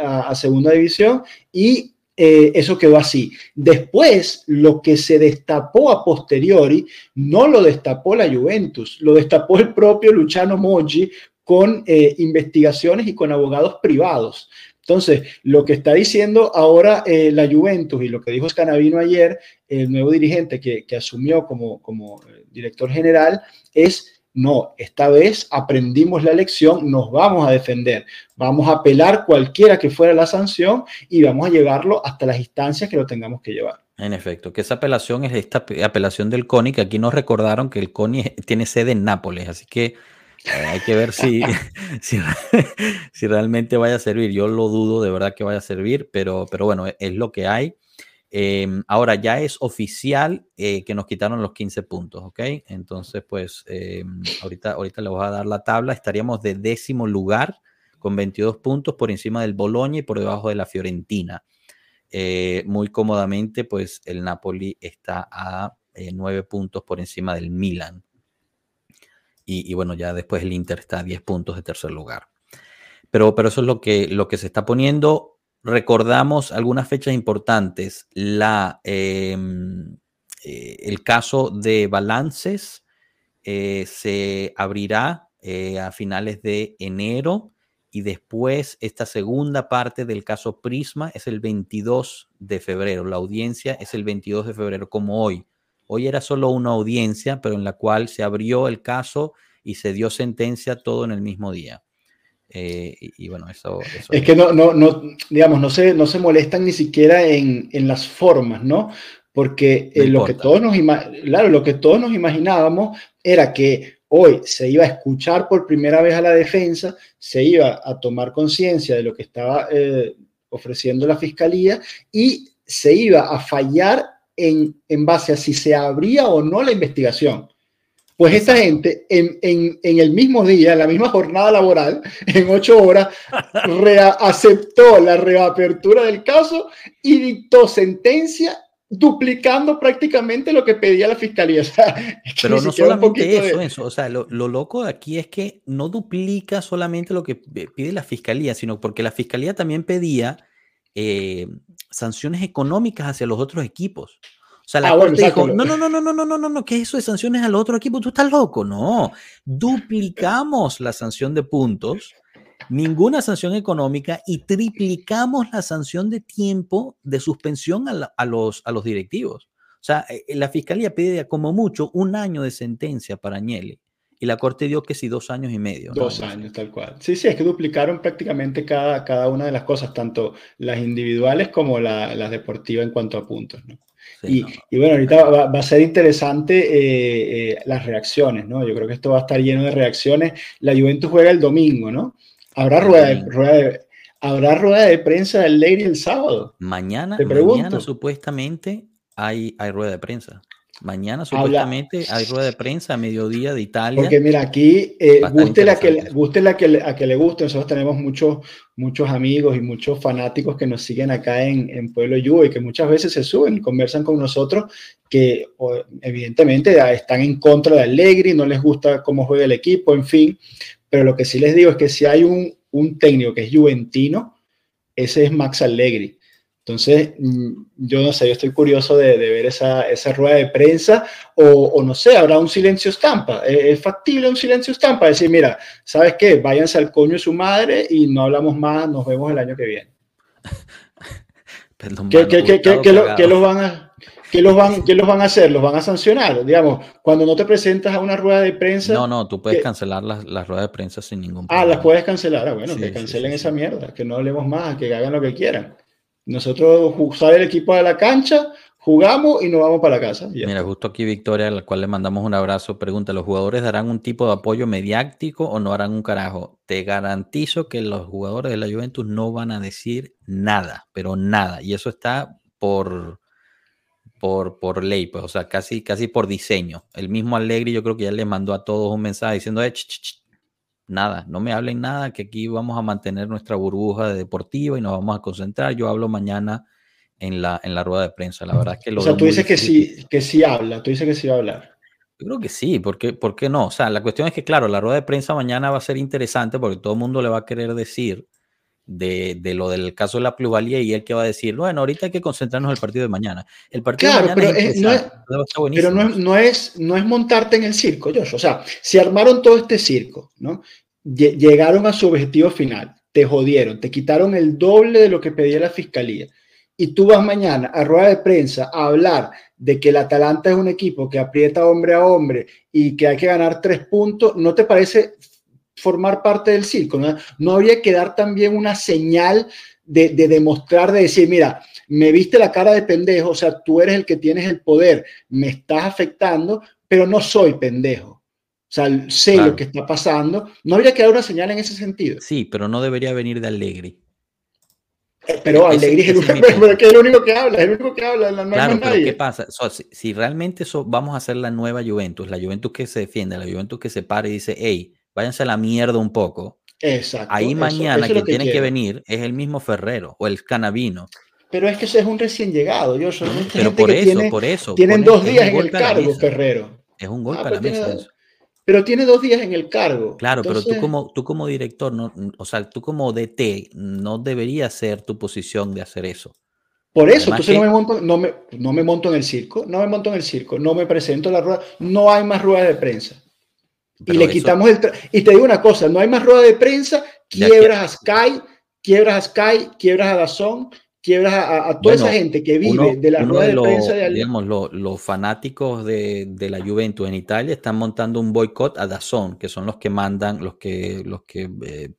a segunda división y eh, eso quedó así. Después, lo que se destapó a posteriori, no lo destapó la Juventus, lo destapó el propio Luciano Moggi con eh, investigaciones y con abogados privados. Entonces, lo que está diciendo ahora eh, la Juventus y lo que dijo Scanavino ayer, el nuevo dirigente que, asumió como, como director general, es No, esta vez aprendimos la lección, nos vamos a defender, vamos a apelar cualquiera que fuera la sanción y vamos a llevarlo hasta las instancias que lo tengamos que llevar. En efecto, que esa apelación es esta apelación del CONI, que aquí nos recordaron que el CONI tiene sede en Nápoles, así que eh, hay que ver si, si, realmente vaya a servir. Yo lo dudo de verdad que vaya a servir, pero, pero bueno, es lo que hay. Em, ahora ya es oficial eh, que nos quitaron los 15 puntos, ¿ok? Entonces, pues em, ahorita, ahorita le voy a dar la tabla. Estaríamos de décimo lugar con 22 puntos por encima del Boloña y por debajo de la Fiorentina. Eh, muy cómodamente, pues el Napoli está a 9 puntos por encima del Milan y, bueno, ya después el Inter está a 10 puntos de tercer lugar. Pero, pero eso es lo que, lo que se está poniendo. Recordamos algunas fechas importantes. La, em, eh, el caso de balances eh, se abrirá eh, a finales de enero y después esta segunda parte del caso Prisma es el 22 de febrero. La audiencia es el 22 de febrero, como hoy. Hoy era solo una audiencia, pero en la cual se abrió el caso y se dio sentencia todo en el mismo día. Eh, y, bueno, eso, Es que no, no, no, digamos, no se, no se molestan ni siquiera en, en las formas, ¿no? Porque eh, lo, que todos nos claro, lo que todos nos imaginábamos era que hoy se iba a escuchar por primera vez a la defensa, se iba a tomar conciencia de lo que estaba eh, ofreciendo la fiscalía y se iba a fallar en, base a si se abría o no la investigación. Pues esta gente en, el mismo día, en la misma jornada laboral, en ocho horas, aceptó la reapertura del caso y dictó sentencia duplicando prácticamente lo que pedía la fiscalía. Pero no solamente eso, o sea, lo, loco aquí es que no duplica solamente lo que pide la fiscalía, sino porque la fiscalía también pedía eh, sanciones económicas hacia los otros equipos. O sea, la ah, dijo, no, no, no, no, no, no, no, no, no, ¿qué es eso de sanciones al otro equipo? Tú estás loco. No, duplicamos la sanción de puntos, ninguna sanción económica y triplicamos la sanción de tiempo de suspensión a, los, a los directivos. O sea, eh, la fiscalía pide como mucho un año de sentencia para Agnelli y la corte dio que sí dos años y medio. Dos años, tal cual. Sí, sí, es que duplicaron prácticamente cada, cada una de las cosas, tanto las individuales como las deportivas en cuanto a puntos. ¿no? Y, y, bueno, ahorita va, va a ser interesante eh, eh, las reacciones, ¿no? Yo creo que esto va a estar lleno de reacciones. La Juventus juega el domingo, ¿no? Habrá rueda de, rueda de, habrá rueda de prensa del Lady el sábado. Mañana, mañana supuestamente hay, hay rueda de prensa. Mañana supuestamente hay rueda de prensa a mediodía de Italia. Porque mira, aquí, eh, guste, la que, guste la que, a que le guste, nosotros tenemos muchos, muchos amigos y muchos fanáticos que nos siguen acá en, en Pueblo Yugo y que muchas veces se suben y conversan con nosotros que evidentemente están en contra de Allegri, no les gusta cómo juega el equipo, en fin. Pero lo que sí les digo es que si hay un, un técnico que es juventino, ese es Max Allegri entonces, mm, yo no sé, yo estoy curioso de, ver esa, esa, rueda de prensa o, no sé, habrá un silencio estampa. ¿Es, factible un silencio estampa? Decir, mira, ¿sabes qué? Váyanse al coño de su madre y no hablamos más, nos vemos el año que viene. ¿Qué, los van a... ¿Qué los, van, ¿Qué los van a hacer? ¿Los van a sancionar? Digamos, cuando no te presentas a una rueda de prensa. No, no, tú puedes cancelar las, las, ruedas de prensa sin ningún problema. Ah, las puedes cancelar. Ah, bueno, que cancelen esa mierda, que no hablemos más, que hagan lo que quieran. Nosotros sale el equipo de la cancha, jugamos y nos vamos para la casa. Mira, justo aquí Victoria, a la cual le mandamos un abrazo, pregunta, ¿los jugadores darán un tipo de apoyo mediático o no harán un carajo? Te garantizo que los jugadores de la Juventus no van a decir nada, pero nada. Y eso está por, por, por ley, pues, o sea, casi, casi por diseño. El mismo Allegri yo creo que ya le mandó a todos un mensaje diciendo, eh, nada, no me hablen nada, que aquí vamos a mantener nuestra burbuja de deportiva y nos vamos a concentrar. Yo hablo mañana en la, en la rueda de prensa. La verdad es que lo... O sea, tú dices que sí, que sí habla, tú dices que sí va a hablar. Yo creo que sí, porque, ¿por qué no? O sea, la cuestión es que, claro, la rueda de prensa mañana va a ser interesante porque todo el mundo le va a querer decir de, de, lo del caso de la plusvalía y él que va a decir, bueno, ahorita hay que concentrarnos en el partido de mañana. El partido de mañana pero, es, no, es, pero no, es, no, es, no es montarte en el circo, Josh. O sea, si armaron todo este circo, ¿no? Llegaron a su objetivo final, te jodieron, te quitaron el doble de lo que pedía la fiscalía y tú vas mañana a rueda de prensa a hablar de que el Atalanta es un equipo que aprieta hombre a hombre y que hay que ganar tres puntos, ¿no te parece formar parte del circo? ¿No, habría que dar también una señal de, de, demostrar, de decir, mira, me viste la cara de pendejo, o sea, tú eres el que tienes el poder, me estás afectando, pero no soy pendejo. O sea, sé lo que está pasando. ¿No habría que dar una señal en ese sentido? Sí, pero no debería venir de Allegri. Eh, pero Allegri es, el, único que habla, es el único que habla. No claro, pero ¿qué pasa? si, realmente eso, vamos a hacer la nueva Juventus, la Juventus que se defiende, la Juventus que se para y dice, hey, váyanse a la mierda un poco. Exacto. Ahí mañana que tiene que venir es el mismo Ferrero o el Canavino pero es que ese es un recién llegado, yo soy Pero por eso, por eso. Tienen dos días en el cargo, Ferrero. Es un golpe ah, a la mesa. Pero tiene dos días en el cargo. Claro, pero tú como, tú como director, no, o sea, tú como DT, no debería ser tu posición de hacer eso. Por eso, entonces no, me monto, no, me, no me monto en el circo, no me monto en el circo, no me presento a la rueda, no hay más rueda de prensa. Y le quitamos el... Y te digo una cosa, no hay más rueda de prensa, quiebras a Sky, quiebras a Sky, quiebras a Dazón, quiebras a, toda esa gente que vive de la rueda de, prensa de digamos, los fanáticos de, de, la Juventus en Italia están montando un boicot a Dazón, que son los que mandan, los que, los que eh,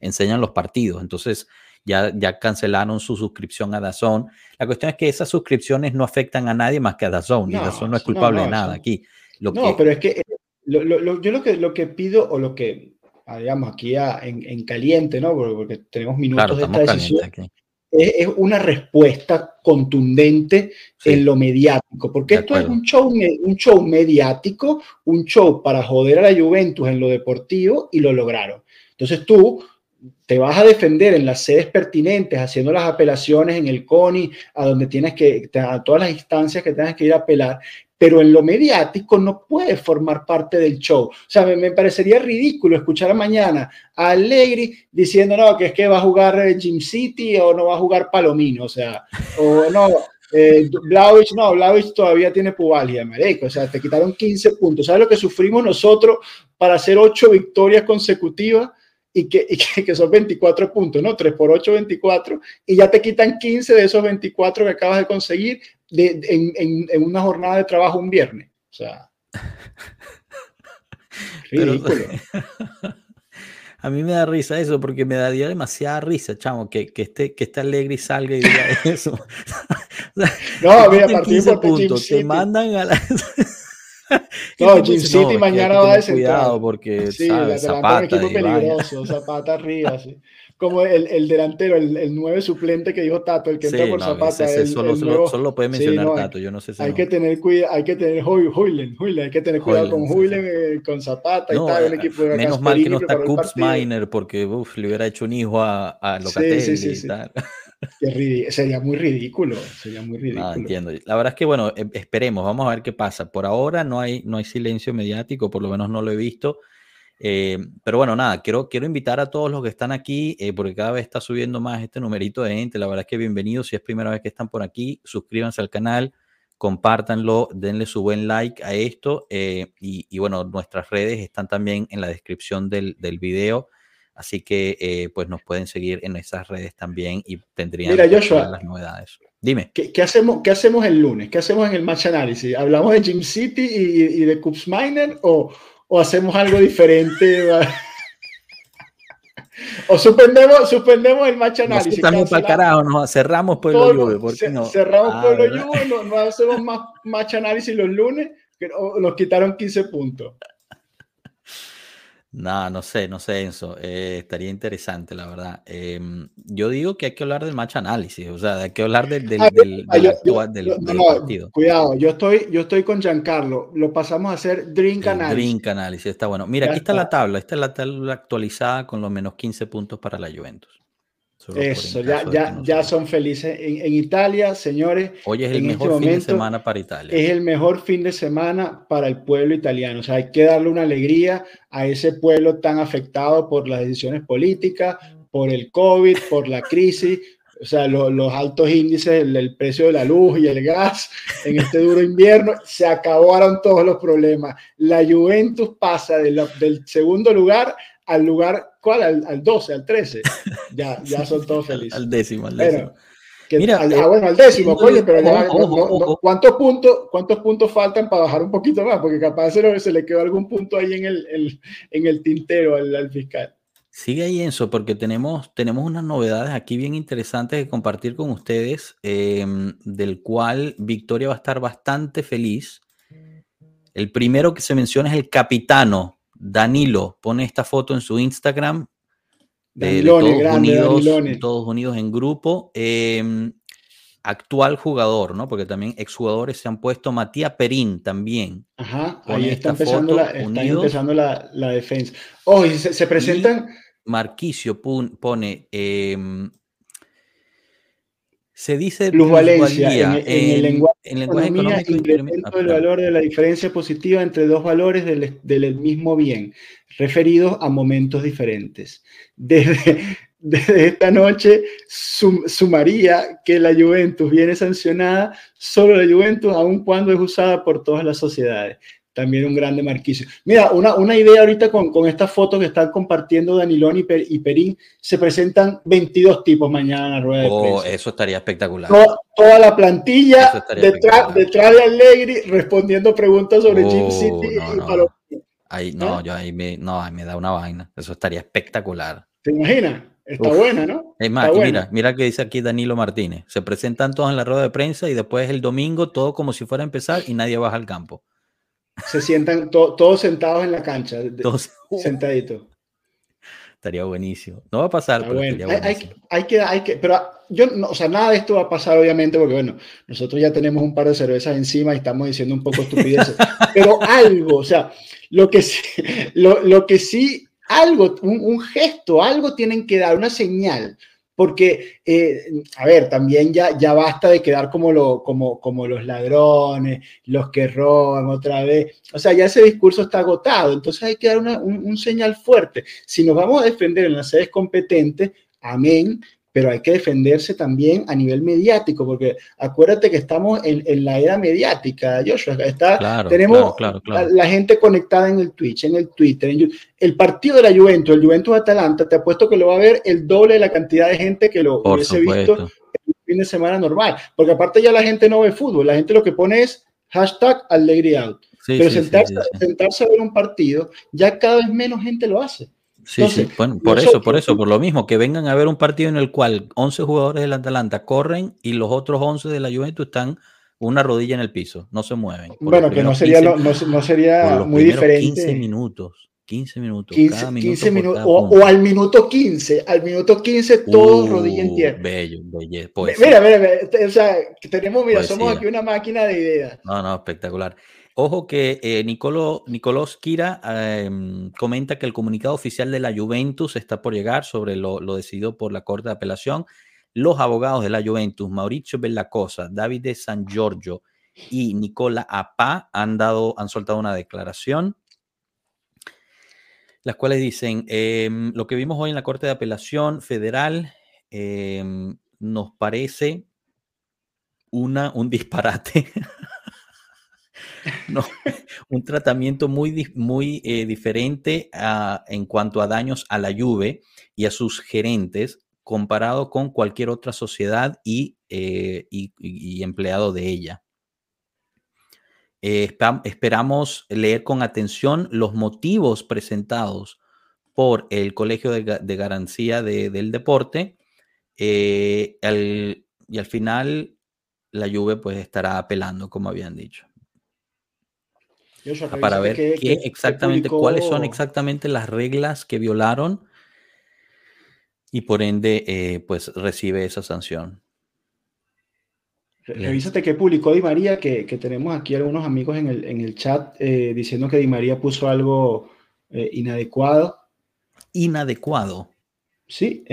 enseñan los partidos. Entonces, ya, ya cancelaron su suscripción a Dazón. La cuestión es que esas suscripciones no afectan a nadie más que a Dazón, y Dazón no es culpable de nada aquí. Lo no, pero es que yo lo que, lo que pido o lo que, digamos, aquí en, en, caliente, ¿no? Porque, tenemos minutos de esta decisión. Es, una respuesta contundente en lo mediático, porque esto es un show, un show mediático, un show para joder a la Juventus en lo deportivo y lo lograron. Entonces tú te vas a defender en las sedes pertinentes, haciendo las apelaciones en el CONI, a donde tienes que, a todas las instancias que tengas que ir a apelar, pero en lo mediático no puede formar parte del show. O sea, me, parecería ridículo escuchar mañana a Allegri diciendo, no, que es que va a jugar eh, Jim City o no va a jugar Palomino, o sea, o no, eh, no, Blauvich todavía tiene pubalgia, marico, o sea, te quitaron 15 puntos. ¿Sabes lo que sufrimos nosotros para hacer 8 victorias consecutivas? Y que, que, son 24 puntos, ¿no? 3 por 8, 24, y ya te quitan 15 de esos 24 que acabas de conseguir de, en, en, una jornada de trabajo un viernes. O sea, ridículo. a mí me da risa eso porque me daría demasiada risa, chamo, que, que, esté, que esté alegre y salga y diga eso. no, mira, a partir de puntos, te mandan a la... No, Jim City mañana va a ser. Cuidado porque sí, ¿sabes? Zapata, es un equipo peligroso, Zapata arriba, sí como el, el delantero, el, el, nueve suplente que dijo Tato, el que entra por Zapata. solo, solo, lo puede mencionar Tato, yo no sé si hay, que tener cuidado, hay que tener hay que tener cuidado con Huilen, eh, con Zapata y tal, un eh, equipo de Menos mal que no está Coops Miner, porque uf, le hubiera hecho un hijo a, a Locatelli y tal. sería muy ridículo, sería muy ridículo. entiendo. La verdad es que, bueno, e, esperemos, vamos a ver qué pasa. Por ahora no hay, no hay silencio mediático, por lo menos no lo he visto. Eh, pero bueno, nada, quiero, quiero invitar a todos los que están aquí, eh, porque cada vez está subiendo más este numerito de gente. La verdad es que bienvenidos. Si es primera vez que están por aquí, suscríbanse al canal, compártanlo, denle su buen like a esto. Eh, y, bueno, nuestras redes están también en la descripción del, del video. Así que pues nos pueden seguir en esas redes también y tendrían Mira, Joshua, las novedades. Dime. ¿qué, ¿qué, hacemos, ¿Qué hacemos el lunes? ¿Qué hacemos en el match análisis? ¿Hablamos de Jim City y, y de Cubs Miner o, o hacemos algo diferente. o suspendemos, suspendemos el match análisis. Estamos para carajo, nos cerramos Pueblo Juve. ¿por qué no? Cerramos ah, Pueblo Juve, no, no, hacemos más match análisis los lunes, que nos quitaron 15 puntos. No, no sé, no sé, Enzo. Eh, estaría interesante, la verdad. Em, yo digo que hay que hablar del match análisis, o sea, hay que hablar del, del, del, partido. Cuidado, yo estoy, yo estoy con Giancarlo. Lo pasamos a hacer Drink Análisis. Drink Análisis, está bueno. Mira, aquí está, la tabla. Esta es la tabla actualizada con los menos 15 puntos para la Juventus. Eso, ya, ya, ya son felices. En, Italia, señores. Hoy es el mejor este fin de semana para Italia. Es el mejor fin de semana para el pueblo italiano. O sea, hay que darle una alegría a ese pueblo tan afectado por las decisiones políticas, por el COVID, por la crisis. O sea, los altos índices, el, precio de la luz y el gas en este duro invierno, se acabaron todos los problemas. La Juventus pasa del segundo lugar al lugar, ¿cuál? Al, al 12, al 13. Ya, ya son todos felices. al décimo, al décimo. Mira, ah, eh, bueno, al décimo, coño, pero ya, ¿cuántos, puntos, ¿cuántos puntos faltan para bajar un poquito más? Porque capaz se, se le quedó algún punto ahí en el, en el tintero al, fiscal. Sigue ahí, Enzo, porque tenemos, tenemos unas novedades aquí bien interesantes que compartir con ustedes, em, del cual Victoria va a estar bastante feliz. El primero que se menciona es el capitano Danilo. Pone esta foto en su Instagram de, todos, unidos, todos, unidos, en grupo. Em, actual jugador, ¿no? Porque también exjugadores se han puesto. Matías Perín también. Ajá, ahí está empezando, la, está empezando la, la, defensa. Oh, y se, presentan. Marquicio pone. Em, se dice plusvalencia en, el lenguaje, en lenguaje económico incremento del valor de la diferencia positiva entre dos valores del, del mismo bien referidos a momentos diferentes. Desde, desde esta noche sumaría que la Juventus viene sancionada, solo la Juventus, aun cuando es usada por todas las sociedades. También un grande marquicio. Mira, una, una idea ahorita con, con esta foto que están compartiendo Danilón y, y, Perín, se presentan 22 tipos mañana en la rueda de oh, prensa. Eso estaría espectacular. Toda, la plantilla detrás, detrás, de Allegri respondiendo preguntas sobre oh, City y Ahí, no, yo ahí me, no, me da una vaina. Eso estaría espectacular. ¿Te imaginas? Está buena, ¿no? Es más, mira, mira que dice aquí Danilo Martínez. Se presentan todos en la rueda de prensa y después el domingo todo como si fuera a empezar y nadie baja al campo. Se sientan todos sentados en la cancha, todos. sentaditos. Estaría buenísimo. No va a pasar, pero hay, hay, que, hay que, pero yo, no, o sea, nada de esto va a pasar, obviamente, porque bueno, nosotros ya tenemos un par de cervezas encima y estamos diciendo un poco estupideces, pero algo, o sea, lo que sí, lo, lo que sí algo, un, gesto, algo tienen que dar, una señal, porque, eh, a ver, también ya, ya basta de quedar como, lo, como, como los ladrones, los que roban otra vez, o sea, ya ese discurso está agotado, entonces hay que dar una, un, señal fuerte. Si nos vamos a defender en las sedes competentes, amén, pero hay que defenderse también a nivel mediático, porque acuérdate que estamos en, la era mediática, Joshua. Está, tenemos La, gente conectada en el Twitch, en el Twitter, en el partido de la Juventus, el Juventus Atalanta, te apuesto que lo va a ver el doble de la cantidad de gente que lo hubiese visto el fin de semana normal, porque aparte ya la gente no ve fútbol, la gente lo que pone es hashtag alegría pero sentarse, sentarse a ver un partido, ya cada vez menos gente lo hace. Sí, sí, bueno, por eso, por eso, por lo mismo, que vengan a ver un partido en el cual 11 jugadores del Atalanta corren y los otros 11 de la Juventus están una rodilla en el piso, no se mueven. Bueno, que no sería, no, sería muy diferente. 15 minutos, 15 minutos. 15, minutos, o, al minuto 15, al minuto 15 todos uh, rodilla en tierra. Bello, bello. Mira, mira, mira, o sea, tenemos, mira, somos aquí una máquina de ideas. No, no, espectacular. Ojo que eh, Nicolás Kira em, comenta que el comunicado oficial de la Juventus está por llegar sobre lo, decidido por la Corte de Apelación. Los abogados de la Juventus, Mauricio Bellacosa, David de San Giorgio y Nicola Apá han, dado, han soltado una declaración, las cuales dicen, em, lo que vimos hoy en la Corte de Apelación Federal em, nos parece una, un disparate un tratamiento muy, muy eh, diferente en cuanto a daños a la Juve y a sus gerentes comparado con cualquier otra sociedad y, eh, empleado de ella. Eh, esperamos leer con atención los motivos presentados por el Colegio de, Garantía del Deporte y al final la Juve pues estará apelando, como habían dicho para ver qué, exactamente, cuáles son exactamente las reglas que violaron y por ende, eh, pues recibe esa sanción. Revísate que publicó Di María, que, tenemos aquí algunos amigos en el, chat eh, diciendo que Di María puso algo eh, inadecuado. Inadecuado. Sí,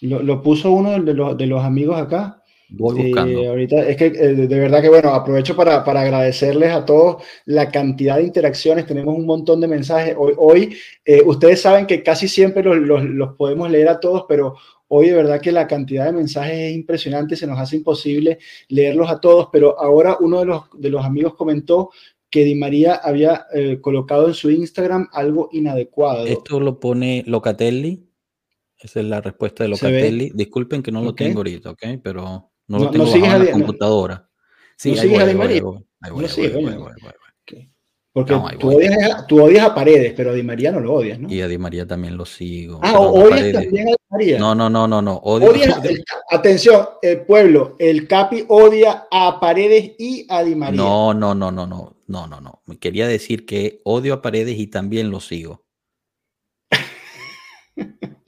Lo, puso uno de los, de los amigos acá. Voy buscando. ahorita es que eh, de verdad que bueno, aprovecho para, para, agradecerles a todos la cantidad de interacciones. Tenemos un montón de mensajes. Hoy, hoy eh, ustedes saben que casi siempre los, los, los, podemos leer a todos, pero hoy de verdad que la cantidad de mensajes es impresionante. Se nos hace imposible leerlos a todos. Pero ahora uno de los, de los amigos comentó que Di María había eh, colocado en su Instagram algo inadecuado. Esto lo pone Locatelli. Esa es la respuesta de Locatelli. Disculpen que no lo tengo ahorita, ¿ok? Pero no lo tengo en la computadora. Sí, ahí voy, ahí voy, Porque tú, odias, a Paredes, pero a Di María no lo odias, ¿no? Y a Di María también lo sigo. Ah, odias también a Di María. No, no, no, no, no. atención, el pueblo, el Capi odia a Paredes y a Di María. No, no, no, no, no, no, no, no. Me quería decir que odio a Paredes y también lo sigo.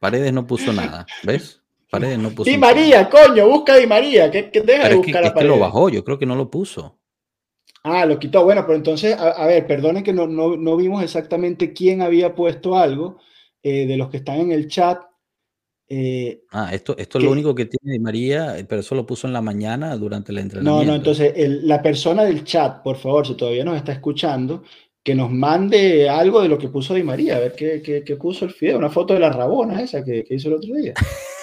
Paredes no puso nada, ¿ves? Paredes no puso Di María, coño, busca Di María, que, deja de buscar a Paredes. que lo bajó, yo creo que no lo puso. Ah, lo quitó. Bueno, pero entonces, a, ver, perdonen que no, no, vimos exactamente quién había puesto algo eh, de los que están en el chat. Eh, ah, esto, esto es lo único que tiene Di María, pero eso lo puso en la mañana durante el entrenamiento. No, no, entonces la persona del chat, por favor, si todavía nos está escuchando, que nos mande algo de lo que puso Di María, a ver qué, qué, puso el Fideo, una foto de la Rabona esa que, hizo el otro día.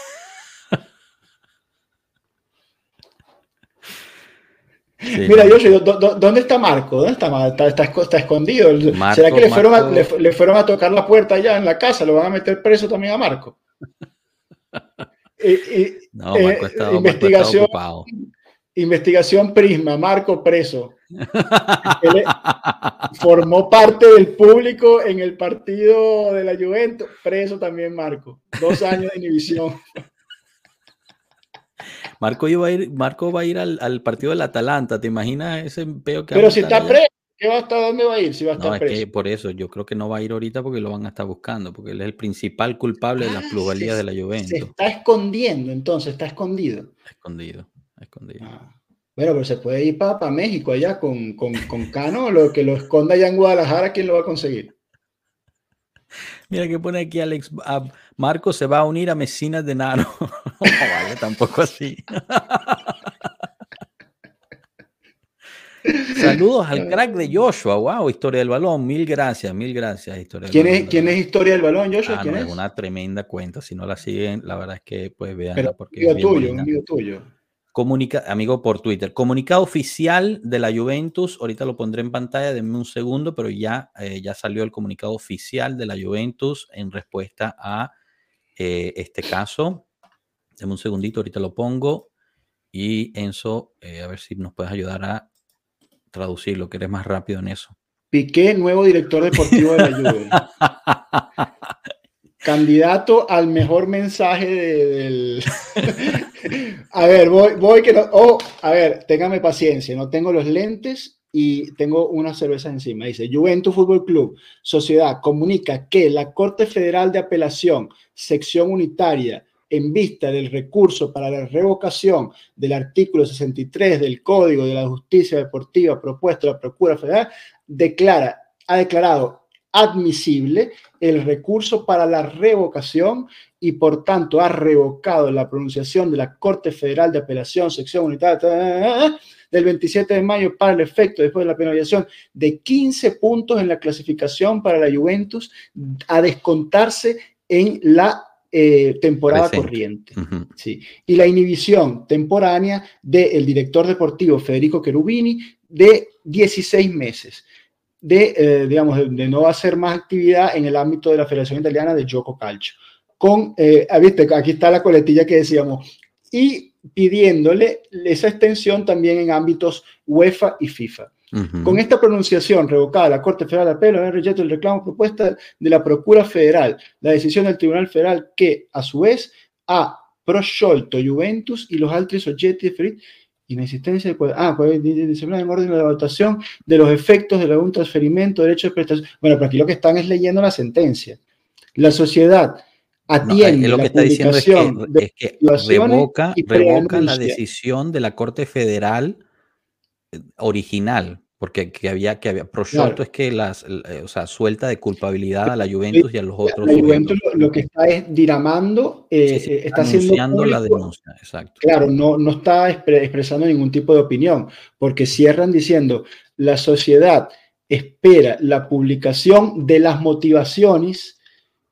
Mira, yo ¿dónde está Marco? ¿Dónde está? Está, está, escondido. ¿Será que le fueron, a, le, fueron, a, tocar la puerta allá en la casa? ¿Lo van a meter preso también a Marco? no, Marco eh, investigación, investigación Prisma, Marco preso. formó parte del público en el partido de la Juventus, preso también Marco. Dos años de inhibición. Marco, iba a ir, Marco va a ir al, partido del Atalanta, ¿te imaginas ese peo que Pero si está preso, ¿qué va hasta dónde va a ir? Si va a estar preso. que por eso yo creo que no va a ir ahorita porque lo van a estar buscando, porque él es el principal culpable de las ah, plusvalías de la Juventus. Se está escondiendo, entonces, está escondido. Escondido, escondido. Ah. Bueno, pero se puede ir para, México allá con, con, con, Cano, lo que lo esconda allá en Guadalajara, ¿quién lo va a conseguir? Mira que pone aquí Alex, Marco se va a unir a Mesinas de Nano. no vale, tampoco así. Saludos al crack de Joshua, wow, historia del balón, mil gracias, mil gracias, historia ¿Quién es, ¿Quién es historia del balón, Joshua? Ah, ¿Quién es? una tremenda cuenta, si no la siguen, la verdad es que pues vean porque un tuyo, un tuyo. Comunica, amigo por Twitter, comunicado oficial de la Juventus, ahorita lo pondré en pantalla, denme un segundo, pero ya, eh, ya salió el comunicado oficial de la Juventus en respuesta a eh, este caso. Denme un segundito, ahorita lo pongo. Y Enzo, eh, a ver si nos puedes ayudar a traducirlo, que eres más rápido en eso. Piqué, nuevo director deportivo de la Juventus. Candidato al mejor mensaje del... a ver, voy, voy que no... Oh, a ver, téngame paciencia, no tengo los lentes y tengo una cerveza encima. Dice, Juventus Fútbol Club, Sociedad, comunica que la Corte Federal de Apelación, sección unitaria, en vista del recurso para la revocación del artículo 63 del Código de la Justicia Deportiva propuesto a la Procura Federal, declara, ha declarado admisible el recurso para la revocación y por tanto ha revocado la pronunciación de la Corte Federal de Apelación, sección unitaria del 27 de mayo para el efecto después de la penalización de 15 puntos en la clasificación para la Juventus a descontarse en la eh, temporada corriente. sí. Y la inhibición temporánea del director deportivo Federico Cherubini de 16 meses de, eh, digamos, de, no hacer más actividad en el ámbito de la Federación Italiana de Gioco Calcio. Con, eh, ah, viste, aquí está la coletilla que decíamos, y pidiéndole esa extensión también en ámbitos UEFA y FIFA. Con esta pronunciación revocada, la Corte Federal de Apelo ha rechazado el reclamo propuesta de la Procura Federal, la decisión del Tribunal Federal que, a su vez, ha prosciolto Juventus y los altri soggetti inexistencia de ah, en orden de la votación de los efectos de algún transferimiento, derecho de prestación. Bueno, pero aquí lo que están es leyendo la sentencia. La sociedad atiende lo que está diciendo es que, revoca, revoca la decisión de la Corte Federal eh, original porque que había que había prosciutto es que las eh, o sea suelta de culpabilidad a la Juventus y a los otros la Juventus lo, que está es diramando eh, eh, está haciendo la denuncia exacto. Claro no no está expresando ningún tipo de opinión porque cierran diciendo la sociedad espera la publicación de las motivaciones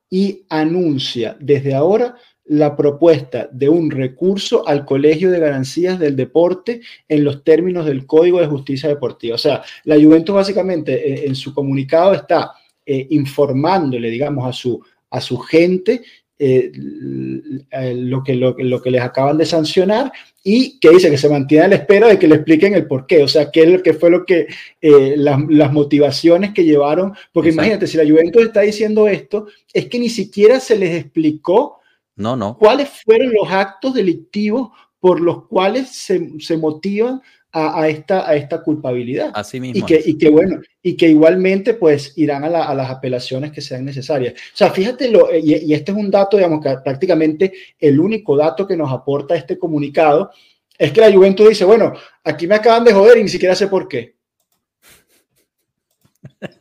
y anuncia desde ahora la propuesta de un recurso al Colegio de Garancías del Deporte en los términos del Código de Justicia Deportiva. O sea, la Juventus básicamente eh, en, su comunicado está eh, informándole, digamos, a su, a su gente eh, lo, que, lo, lo, que les acaban de sancionar y que dice que se mantiene a la espera de que le expliquen el por qué, o sea, qué, es lo que fue lo que, eh, las, motivaciones que llevaron, porque imagínate, si la Juventus está diciendo esto, es que ni siquiera se les explicó no, no. cuáles fueron los actos delictivos por los cuales se, se motivan a, esta, a esta culpabilidad. Así mismo. Y que, y que, bueno, y que igualmente pues irán a, las apelaciones que sean necesarias. O sea, fíjate, lo, y, y, este es un dato, digamos, que prácticamente el único dato que nos aporta este comunicado es que la Juventus dice, bueno, aquí me acaban de joder y ni siquiera sé por qué.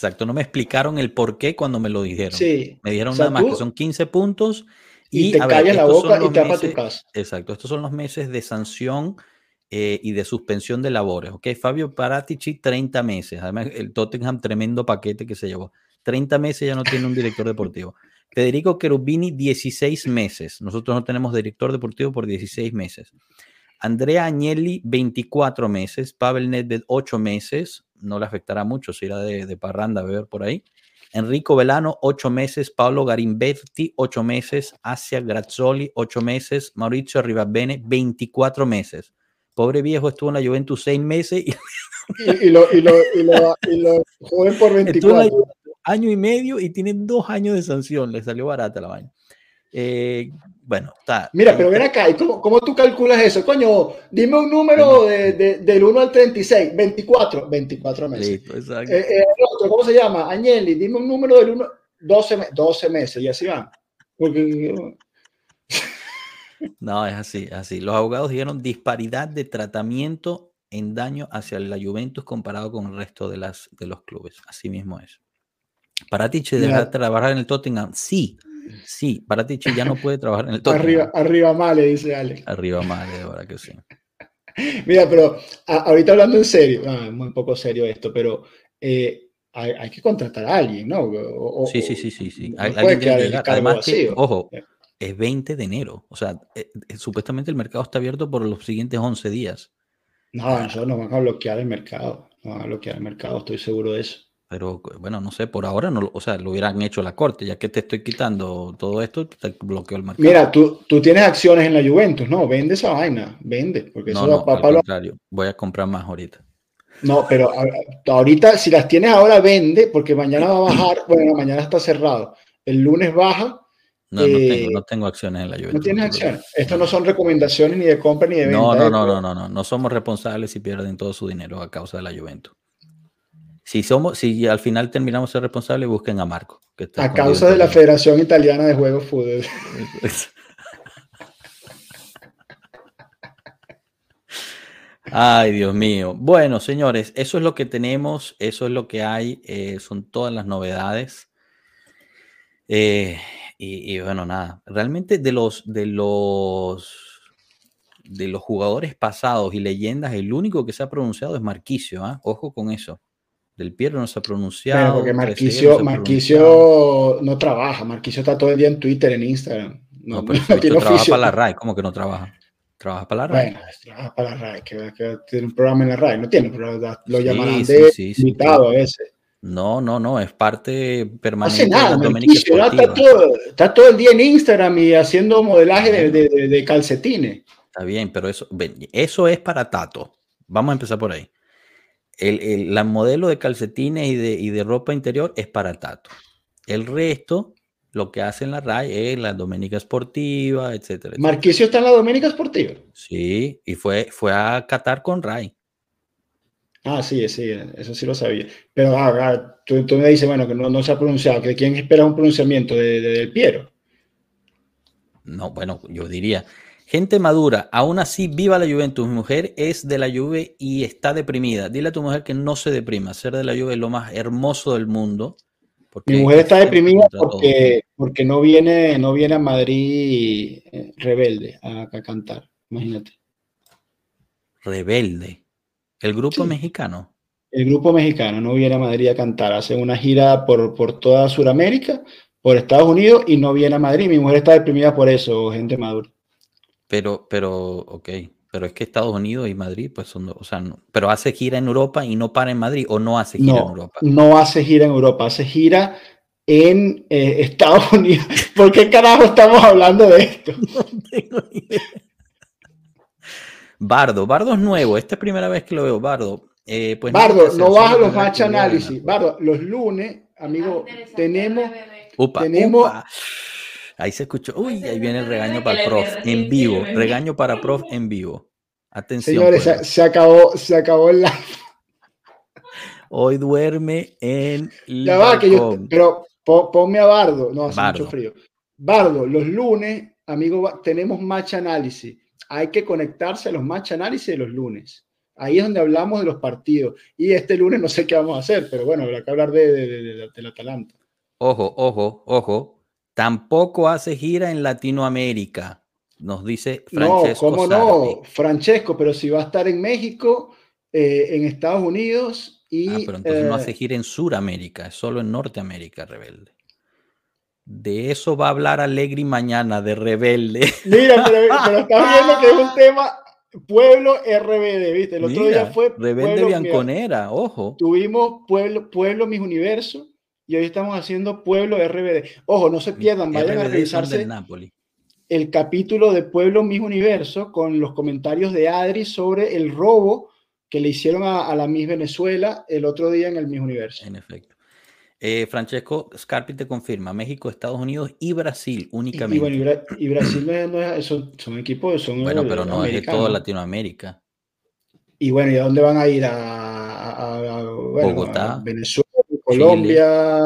Exacto, no me explicaron el por qué cuando me lo dijeron. Sí. Me dijeron nada más que son 15 puntos y, te callas la boca y te tu casa. Exacto, estos son los meses de sanción eh, y de suspensión de labores. Ok, Fabio Paratici, 30 meses. Además, el Tottenham, tremendo paquete que se llevó. 30 meses ya no tiene un director deportivo. Federico Cherubini, 16 meses. Nosotros no tenemos director deportivo por 16 meses. Andrea Agnelli, 24 meses. Pavel Nedved, 8 meses. No le afectará mucho si irá de, de parranda a beber por ahí. Enrico Velano, 8 meses. Pablo Garimberti, 8 meses. Asia Grazzoli, 8 meses. Mauricio Rivabene, 24 meses. Pobre viejo estuvo en la Juventus seis meses y, y, lo, y, lo, y, lo, y lo joven por 24. año y medio y tiene dos años de sanción. Le salió barata la vaina. Eh, bueno, está. Mira, pero ven acá, ¿y cómo, cómo, tú calculas eso? Coño, dime un número de, de, del 1 al 36, 24, 24 meses. Listo, exacto. Eh, eh, otro, ¿Cómo se llama? Agnelli, dime un número del 1, 12, 12 meses, y así van. Porque, no, es así, así. Los abogados dijeron disparidad de tratamiento en daño hacia la Juventus comparado con el resto de, las, de los clubes. Así mismo es. Paratici deberá trabajar en el Tottenham. Sí, sí. Paratici ya no puede trabajar en el Tottenham. Arriba, arriba mal, dice Alex. Arriba mal, ahora que sí. Mira, pero ahorita hablando en serio, ah, muy poco serio esto, pero eh, hay, que contratar a alguien, ¿no? sí, sí, sí, sí, sí. Hay, alguien que Además, que, ojo, es 20 de enero. O sea, eh, eh, supuestamente el mercado está abierto por los siguientes 11 días. No, nosotros nos van a bloquear el mercado. Nos van a bloquear el mercado, estoy seguro de eso. Pero bueno, no sé, por ahora no, o sea, lo hubieran hecho la corte, ya que te estoy quitando todo esto, te bloqueo el mercado. Mira, tú, tú tienes acciones en la Juventus, no, vende esa vaina, vende, porque no, eso no, al contrario, voy a comprar más ahorita. No, pero ahorita, si las tienes ahora, vende, porque mañana va a bajar, bueno, mañana está cerrado, el lunes baja no, no, tengo, eh, no tengo acciones en la Juventus. No tienes acciones. Esto no son recomendaciones ni de compra ni de venta. No, no, no, no, no, no. No somos responsables si pierden todo su dinero a causa de la Juventus. Si somos, si al final terminamos ser responsables, busquen a Marco. a causa de la Federación Italiana de Juegos Fútbol. Ay, Dios mío. Bueno, señores, eso es lo que tenemos, eso es lo que hay, eh, son todas las novedades. Eh, y, bueno, nada, realmente de los, de los, de los jugadores pasados y leyendas, el único que se ha pronunciado es Marquicio, ¿ah? ojo con eso. Del Piero no se ha pronunciado. porque Marquicio, no, Marquicio no trabaja, Marquicio está todo el día en Twitter, en Instagram. No, pero no trabaja para la RAI, ¿cómo que no trabaja? Trabaja para la RAI. Bueno, trabaja para la RAI, que, tiene un programa en la RAI, no tiene, pero lo llamarán de invitado a veces. No, no, no, es parte permanente de la está, todo, está, todo, el día en Instagram y haciendo modelaje de, de, calcetines. Está bien, pero eso, eso es para Tato. Vamos a empezar por ahí. El, el la modelo de calcetines y de, y de ropa interior es para Tato. El resto, lo que hace en la RAI es la Doménica Esportiva, etcétera, ¿Marquicio está en la Doménica Esportiva? Sí, y fue, fue a Qatar con RAI. Ah, sí, sí, eso sí lo sabía. Pero ah, ah, tú, me dices, bueno, que no, se ha pronunciado, que quién espera un pronunciamiento de, Del Piero. No, bueno, yo diría, gente madura, aún así viva la Juventus. Mi mujer es de la Juve y está deprimida. Dile a tu mujer que no se deprima. Ser de la Juve es lo más hermoso del mundo. Mi mujer está deprimida porque, porque no, viene, no viene a Madrid eh, rebelde a cantar, imagínate. Rebelde. ¿El grupo mexicano? El grupo mexicano no viene a Madrid a cantar, hace una gira por, por toda Sudamérica, por Estados Unidos y no viene a Madrid. Mi mujer está deprimida por eso, gente madura. Pero, pero, ok, pero es que Estados Unidos y Madrid, pues son, o sea, pero hace gira en Europa y no para en Madrid, o no hace gira en Europa. No hace gira en Europa, hace gira en eh, Estados Unidos. ¿Por qué carajo estamos hablando de esto? No tengo idea. Bardo, Bardo es nuevo, esta es primera vez que lo veo, Bardo. Eh, pues Bardo, no, baja los match análisis. Bardo, los lunes, amigo, tenemos. tenemos Ahí se escuchó. Uy, ahí viene el regaño para el prof en vivo. Regaño para prof en vivo. Atención. Señores, se, acabó, se acabó el live. Hoy duerme en Ya va, que yo, pero ponme a Bardo. No, hace mucho frío. Bardo, los lunes, amigo, tenemos match análisis. Hay que conectarse a los match análisis de los lunes. Ahí es donde hablamos de los partidos. Y este lunes no sé qué vamos a hacer, pero bueno, habrá que hablar de, de, del Atalanta. Ojo, ojo, ojo. Tampoco hace gira en Latinoamérica, nos dice Francesco. No, ¿cómo no? Francesco, pero si va a estar en México, eh, en Estados Unidos y. Ah, pero entonces no hace eh, gira en Suramérica, es solo en Norteamérica, Rebelde. De eso va a hablar Alegri mañana, de Rebelde. Mira, pero, estás viendo que es un tema Pueblo RBD, ¿viste? El otro día fue. Rebelde Bianconera, ojo. Tuvimos Pueblo, Pueblo Mis Universo y hoy estamos haciendo Pueblo RBD. Ojo, no se pierdan, vayan a revisarse el capítulo de Pueblo Mis Universo con los comentarios de Adri sobre el robo que le hicieron a, la Miss Venezuela el otro día en el Miss Universo. En efecto. Eh, Francesco Scarpi te confirma, México, Estados Unidos y Brasil únicamente. Y, Brasil no es, son, equipos, son Bueno, pero no es de toda Latinoamérica. Y bueno, ¿y a dónde van a ir? A, Bogotá, Venezuela, Colombia,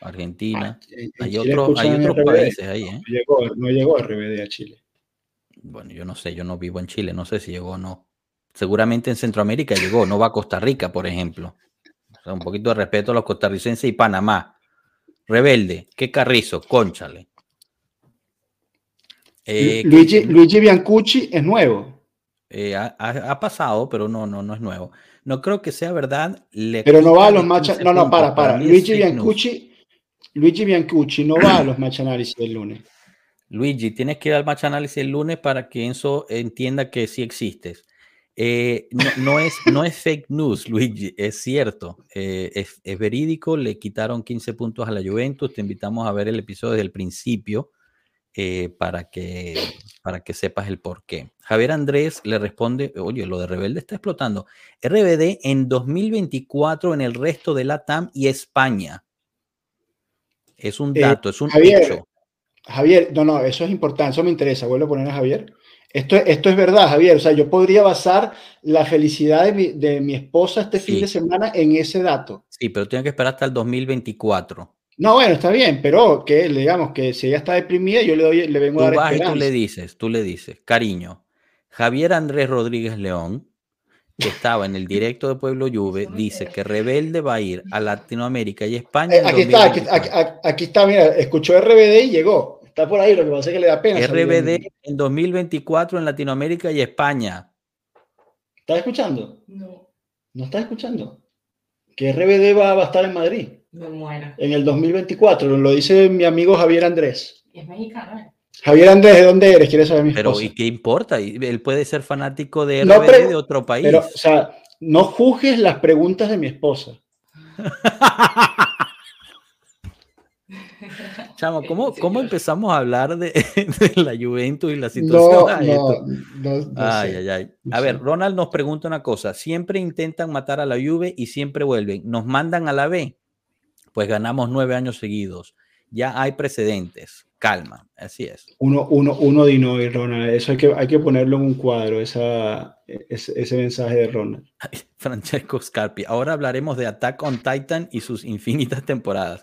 Argentina. Ah, hay, otros países ahí. ¿eh? No, llegó, a RBD a Chile. Bueno, yo no sé, yo no vivo en Chile, no sé si llegó o no. Seguramente en Centroamérica llegó, no va a Costa Rica, por ejemplo. un poquito de respeto a los costarricenses y Panamá. Rebelde, qué carrizo, conchale. Eh, Luigi, Luigi, Biancucci es nuevo. Eh, ha, pasado, pero no, no, no es nuevo. No creo que sea verdad. Pero no va a los match. No, no, para, para. Luigi Biancucci, Luigi Biancucci no va a los match análisis del lunes. Luigi, tienes que ir al match análisis el lunes para que Enzo entienda que sí existes. Eh, no, es, no es fake news, Luigi, es cierto, eh, es, es, verídico, le quitaron 15 puntos a la Juventus, te invitamos a ver el episodio desde el principio eh, para, que, para que sepas el por qué. Javier Andrés le responde, oye, lo de Rebelde está explotando. RBD en 2024 en el resto de la TAM y España. Es un eh, dato, es un Javier, hecho. Javier, no, no, eso es importante, eso me interesa. Vuelvo a poner a Javier. Esto, esto es verdad, Javier. O sea, yo podría basar la felicidad de mi, de mi esposa este fin de semana en ese dato. Sí, pero tengo que esperar hasta el 2024. No, bueno, está bien, pero que digamos que si ella está deprimida, yo le doy, le vengo a dar tú le dices, tú le dices, cariño, Javier Andrés Rodríguez León, que estaba en el directo de Pueblo Juve, dice que Rebelde va a ir a Latinoamérica y España. Eh, aquí, está, aquí, está, mira, escuchó RBD y llegó. Está por ahí, lo que pasa es que le da pena. RBD en 2024 en Latinoamérica y España. ¿Estás escuchando? No. ¿No estás escuchando? Que RBD va a estar en Madrid. En el 2024, lo dice mi amigo Javier Andrés. Es mexicano, ¿eh? Javier Andrés, ¿de dónde eres? ¿Quieres saber mi Pero ¿y qué importa? Él puede ser fanático de RBD de otro país. Pero, o sea, no juzgues las preguntas de mi esposa. Chamo, ¿cómo, ¿cómo, empezamos a hablar de, la Juventus y la situación? No, no, ay, ay, ay. A ver, Ronald nos pregunta una cosa. Siempre intentan matar a la Juve y siempre vuelven. ¿Nos mandan a la B? Pues ganamos nueve años seguidos. Ya hay precedentes. Calma, así es. Uno, uno, uno de no, Ronald. Eso hay que, hay que ponerlo en un cuadro, esa, ese, mensaje de Ronald. Francesco Scarpi. Ahora hablaremos de Attack on Titan y sus infinitas temporadas.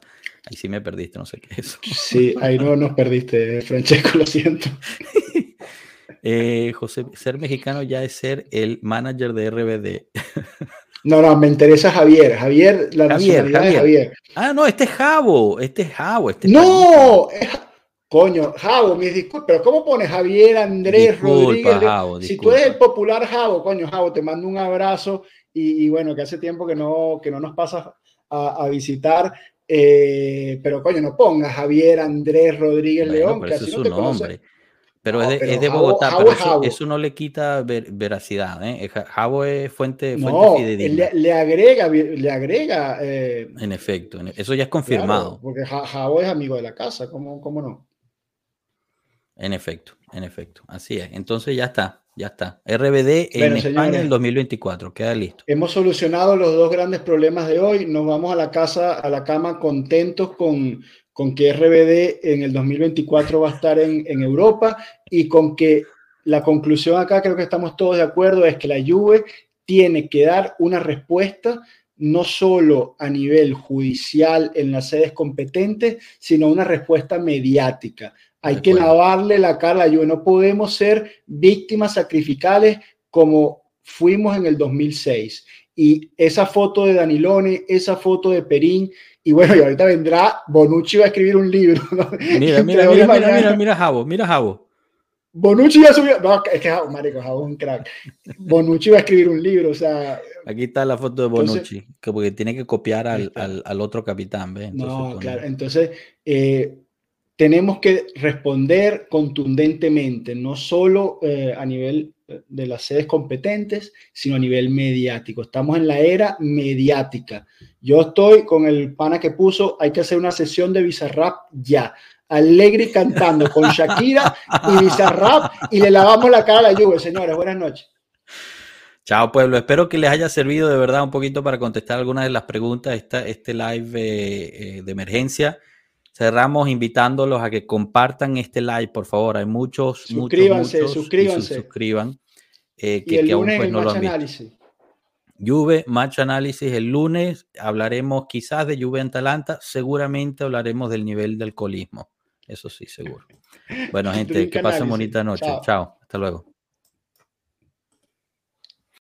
Ahí sí me perdiste, no sé qué es. Sí, ahí no nos perdiste, Francesco, lo siento. Eh, José, ser mexicano ya es ser el manager de RBD. No, no, me interesa Javier. Javier, la nacionalidad de Javier. Ah, no, este es Javo. Este es Javo. Este no, coño, Javo, mis disculpas. Pero ¿cómo pones Javier Andrés Rodríguez? si tú eres el popular Javo, coño, Javo, te mando un abrazo. Y, bueno, que hace tiempo que no, que no nos pasas a, visitar. Eh, pero coño, no pongas Javier Andrés Rodríguez León, que así no te nombre. Pero es de, es de Bogotá, pero eso, no le quita veracidad. ¿eh? Jabo es fuente, fuente fidedigna. Le, le, agrega, le agrega. Eh, en efecto, eso ya es confirmado. porque Jabo es amigo de la casa, ¿cómo, ¿cómo no? En efecto, en efecto. Así es. Entonces ya está, ya está. RBD en España en 2024, queda listo. Hemos solucionado los dos grandes problemas de hoy. Nos vamos a la casa, a la cama contentos con, con que RBD en el 2024 va a estar en, en, Europa y con que la conclusión acá, creo que estamos todos de acuerdo, es que la Juve tiene que dar una respuesta no solo a nivel judicial en las sedes competentes, sino una respuesta mediática. Hay que lavarle la cara a la Juve. No podemos ser víctimas sacrificales como fuimos en el 2006. Y esa foto de Danilone, esa foto de Perín, y bueno, y ahorita vendrá, Bonucci va a escribir un libro. Mira, mira, mira, mira, mira, mira, Javo, mira Javo. Bonucci ya subió, no, es que Javo, marico, Javo es un crack. Bonucci va a escribir un libro, o sea. Aquí está la foto de Bonucci, que porque tiene que copiar al, al, al otro capitán, ¿ves? no, claro, entonces, eh, tenemos que responder contundentemente, no solo eh, a nivel de las sedes competentes, sino a nivel mediático. Estamos en la era mediática. Yo estoy con el pana que puso, hay que hacer una sesión de Bizarrap ya. Alegre cantando con Shakira y Bizarrap y le lavamos la cara a la lluvia, señores. Buenas noches. Chao pueblo, espero que les haya servido de verdad un poquito para contestar algunas de las preguntas esta, este live eh, eh, de emergencia. Cerramos invitándolos a que compartan este live, por favor. Hay muchos, suscríbanse, muchos, suscríbanse. suscriban. Eh, que, y el lunes pues, no match análisis. Juve, match análisis el lunes. Hablaremos quizás de Juve en Atalanta. Seguramente hablaremos del nivel del alcoholismo. Eso sí, seguro. Bueno, gente, que pasen bonita noche. Chao. Hasta luego.